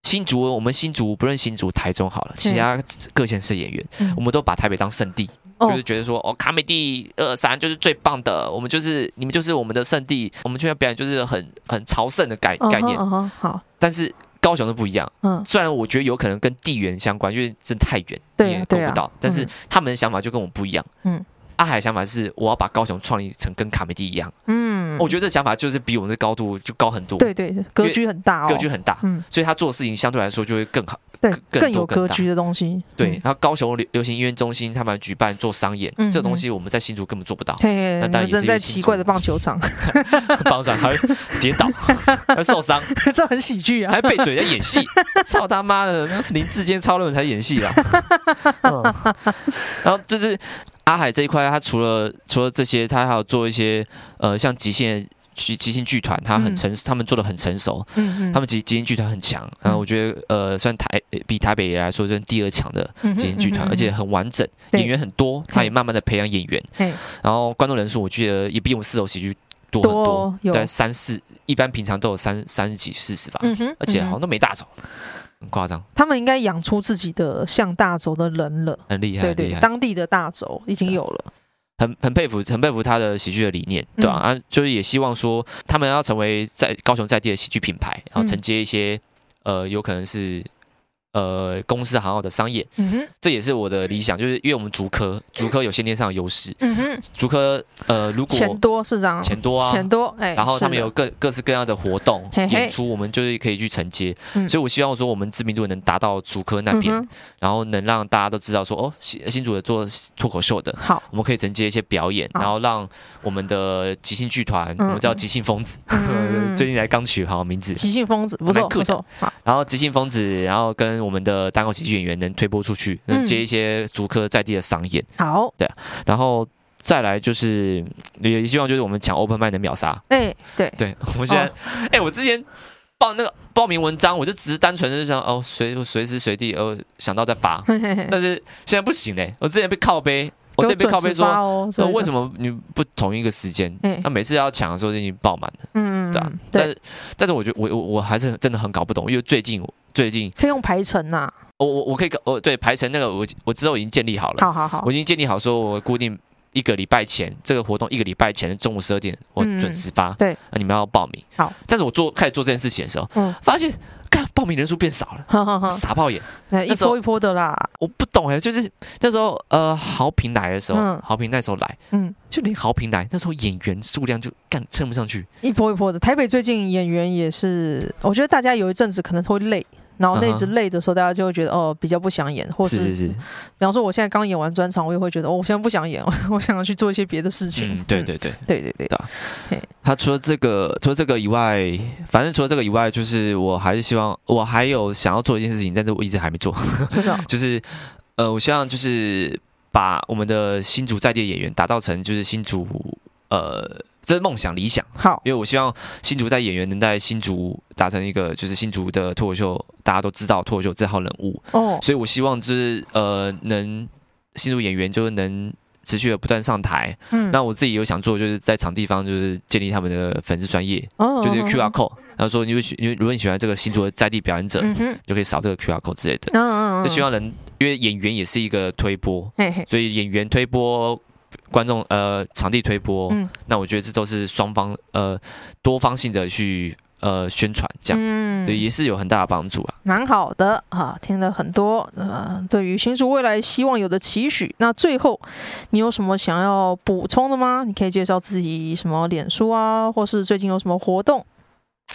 新竹，我们新竹不论新竹、台中好了，其他各县市演员，我们都把台北当圣地。就是觉得说哦，卡美地二三就是最棒的，我们就是你们就是我们的圣地，我们去那表演就是很很朝圣的概概念。好，但是高雄都不一样。嗯，虽然我觉得有可能跟地缘相关，因为真太远，你也够不到。但是他们的想法就跟我不一样。嗯，阿海的想法是我要把高雄创立成跟卡美地一样。嗯，我觉得这想法就是比我们的高度就高很多。对对，格局很大，格局很大。嗯，所以他做的事情相对来说就会更好。对，更有格局的东西。对，然后高雄流流行音乐中心他们举办做商演，这东西我们在新竹根本做不到。那当然也是在奇怪的棒球场，棒球场还会跌倒，还受伤，这很喜剧啊！还背嘴在演戏，操他妈的，那是林志坚超人才演戏啊。然后就是阿海这一块，他除了除了这些，他还有做一些呃，像极限。即即兴剧团，他很成，他们做的很成熟。嗯嗯，他们即即兴剧团很强，然后我觉得呃，算台比台北来说算第二强的即兴剧团，而且很完整，演员很多，他也慢慢的培养演员。然后观众人数我觉得也比我们四楼喜剧多很多，在三四，一般平常都有三三十几四十吧。嗯而且好像都没大走，很夸张。他们应该养出自己的像大轴的人了，很厉害，对对，当地的大轴已经有了。很很佩服，很佩服他的喜剧的理念，对吧？啊，就是也希望说他们要成为在高雄在地的喜剧品牌，然后承接一些呃，有可能是。呃，公司很好的商业，嗯哼，这也是我的理想，就是因为我们竹科，竹科有先天上的优势，嗯哼，竹科呃，如果钱多是这样，钱多啊，钱多，哎，然后他们有各各式各样的活动演出，我们就是可以去承接，所以我希望说我们知名度能达到竹科那边，然后能让大家都知道说哦，新新竹的做脱口秀的，好，我们可以承接一些表演，然后让我们的即兴剧团，我们叫即兴疯子，最近才刚取好名字，即兴疯子不错不错，然后即兴疯子，然后跟我们的单口喜剧演员能推播出去，能接一些足科在地的商演。好，对，然后再来就是也希望就是我们抢 open mic 的秒杀。哎，对。对，我现在哎，我之前报那个报名文章，我就只是单纯的想哦，随随时随地哦想到再发，但是现在不行嘞，我之前被靠背，我这边靠背说，说为什么你不同一个时间？那每次要抢的时候就已经爆满了，嗯，对啊，但是但是我觉得我我我还是真的很搞不懂，因为最近。最近可以用排程呐，我我我可以搞，我对，排程那个我我之后已经建立好了，好好好，我已经建立好，说我固定一个礼拜前这个活动一个礼拜前的中午十二点我准时发，对，那你们要报名，好，但是我做开始做这件事情的时候，嗯，发现干报名人数变少了，傻爆眼，一波一波的啦。我不懂哎，就是那时候呃，豪平来的时候，豪平那时候来，嗯，就连豪平来那时候演员数量就干撑不上去，一波一波的。台北最近演员也是，我觉得大家有一阵子可能会累。然后那直累的时候，大家就会觉得哦，比较不想演，或是，是，是，是比方说我现在刚演完专场，我也会觉得哦，我现在不想演，我想要去做一些别的事情。嗯，对对对，对对对。他除了这个，除了这个以外，反正除了这个以外，就是我还是希望我还有想要做一件事情，但是我一直还没做。是的。就是呃，我希望就是把我们的新竹在地的演员打造成就是新竹呃。这是梦想理想，好，因为我希望新竹在演员能在新竹达成一个就是新竹的脱口秀，大家都知道脱口秀这号人物。哦，所以我希望就是呃能新竹演员就是能持续的不断上台，嗯，那我自己有想做就是在场地方就是建立他们的粉丝专业，哦，就是 QR code，然后说因为因为如果你喜欢这个新竹的在地表演者，嗯哼，就可以扫这个 QR code 之类的，嗯嗯嗯，就希望能因为演员也是一个推波，嘿嘿，所以演员推播。观众呃，场地推播，嗯，那我觉得这都是双方呃多方性的去呃宣传，这样，嗯，对，也是有很大的帮助啊。蛮好的啊，听了很多呃，对于新竹未来希望有的期许。那最后你有什么想要补充的吗？你可以介绍自己什么脸书啊，或是最近有什么活动？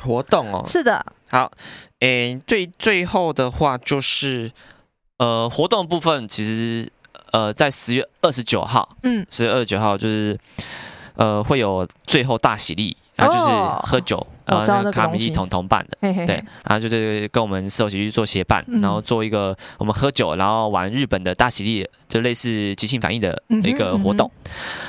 活动哦，是的，好，诶，最最后的话就是呃活动部分其实。呃，在十月二十九号，嗯，十月二十九号就是，呃，会有最后大喜力，然后就是喝酒，然后那个卡米蒂同同办的，对，然后就是跟我们四楼喜剧做协办，嗯、然后做一个我们喝酒，然后玩日本的大喜力，就类似即兴反应的一个活动。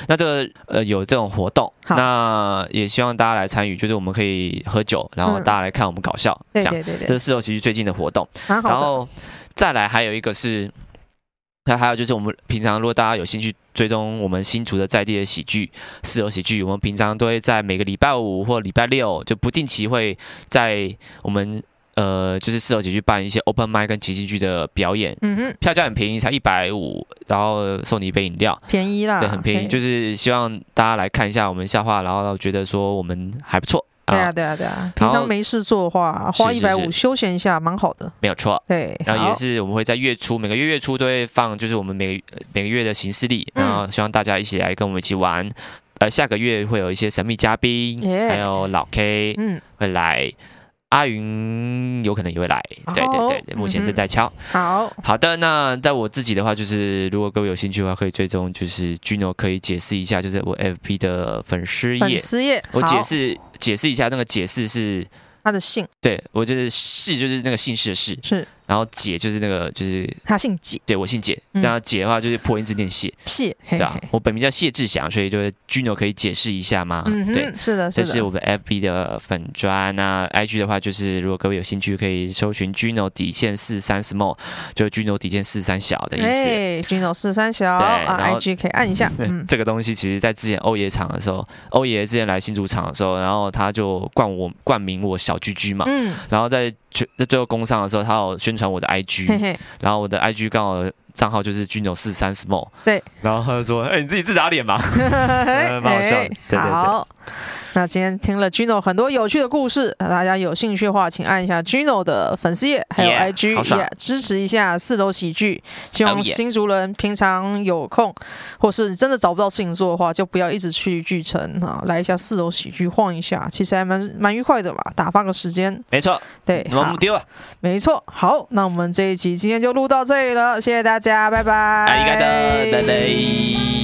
那这个呃有这种活动，那也希望大家来参与，就是我们可以喝酒，然后大家来看我们搞笑，嗯、这样，对对对。对，这是四楼喜剧最近的活动。然后再来还有一个是。那还有就是，我们平常如果大家有兴趣追踪我们新竹的在地的喜剧，四楼喜剧，我们平常都会在每个礼拜五或礼拜六就不定期会在我们呃就是四楼喜剧办一些 open mic 跟即兴剧的表演。嗯哼，票价很便宜，才一百五，然后送你一杯饮料，便宜啦，对，很便宜。就是希望大家来看一下我们笑话，然后觉得说我们还不错。对啊，对啊，对啊！平常没事做的话，花一百五休闲一下，蛮好的。没有错。对，然后也是我们会在月初，每个月月初都会放，就是我们每个每个月的行事历，然后希望大家一起来跟我们一起玩。嗯、呃，下个月会有一些神秘嘉宾还有老 K，嗯，会来。阿云有可能也会来，对对对，目前正在敲。好好的，那在我自己的话，就是如果各位有兴趣的话，可以追踪，就是 Gino 可以解释一下，就是我 FP 的粉丝页。粉丝页，我解释解释一下，那个解释是他的姓。对，我就是氏，就是那个姓氏的氏。是。然后解就是那个就是他姓解，对我姓解。然后解的话就是破音字念谢，谢，对啊。我本名叫谢志祥，所以就是 Gino 可以解释一下吗？嗯，对，是的，是的。这是我们 FB 的粉砖，那，IG 的话就是如果各位有兴趣可以搜寻 Gino 底线四三 small，就是 Gino 底线四三小的意思。对，Gino 四三小，啊，IG 可以按一下。嗯，这个东西其实在之前欧爷场的时候，欧爷之前来新竹场的时候，然后他就冠我冠名我小 GG 嘛，嗯，然后在。在最后工上的时候，他有宣传我的 IG，嘿嘿。然后我的 IG 刚好账号就是 Gino 四三 small，对，然后他就说：“哎、欸，你自己自打脸嘛，蛮好笑的。”对对对。好那今天听了 Gino 很多有趣的故事，大家有兴趣的话，请按一下 Gino 的粉丝页，还有 IG，也支持一下四楼喜剧。希望新竹人平常有空，或是真的找不到事情做的话，就不要一直去巨城啊，来一下四楼喜剧晃一下，其实还蛮蛮愉快的嘛，打发个时间。没错，对，我们丢了。没错，好，那我们这一集今天就录到这里了，谢谢大家，拜拜。拜拜。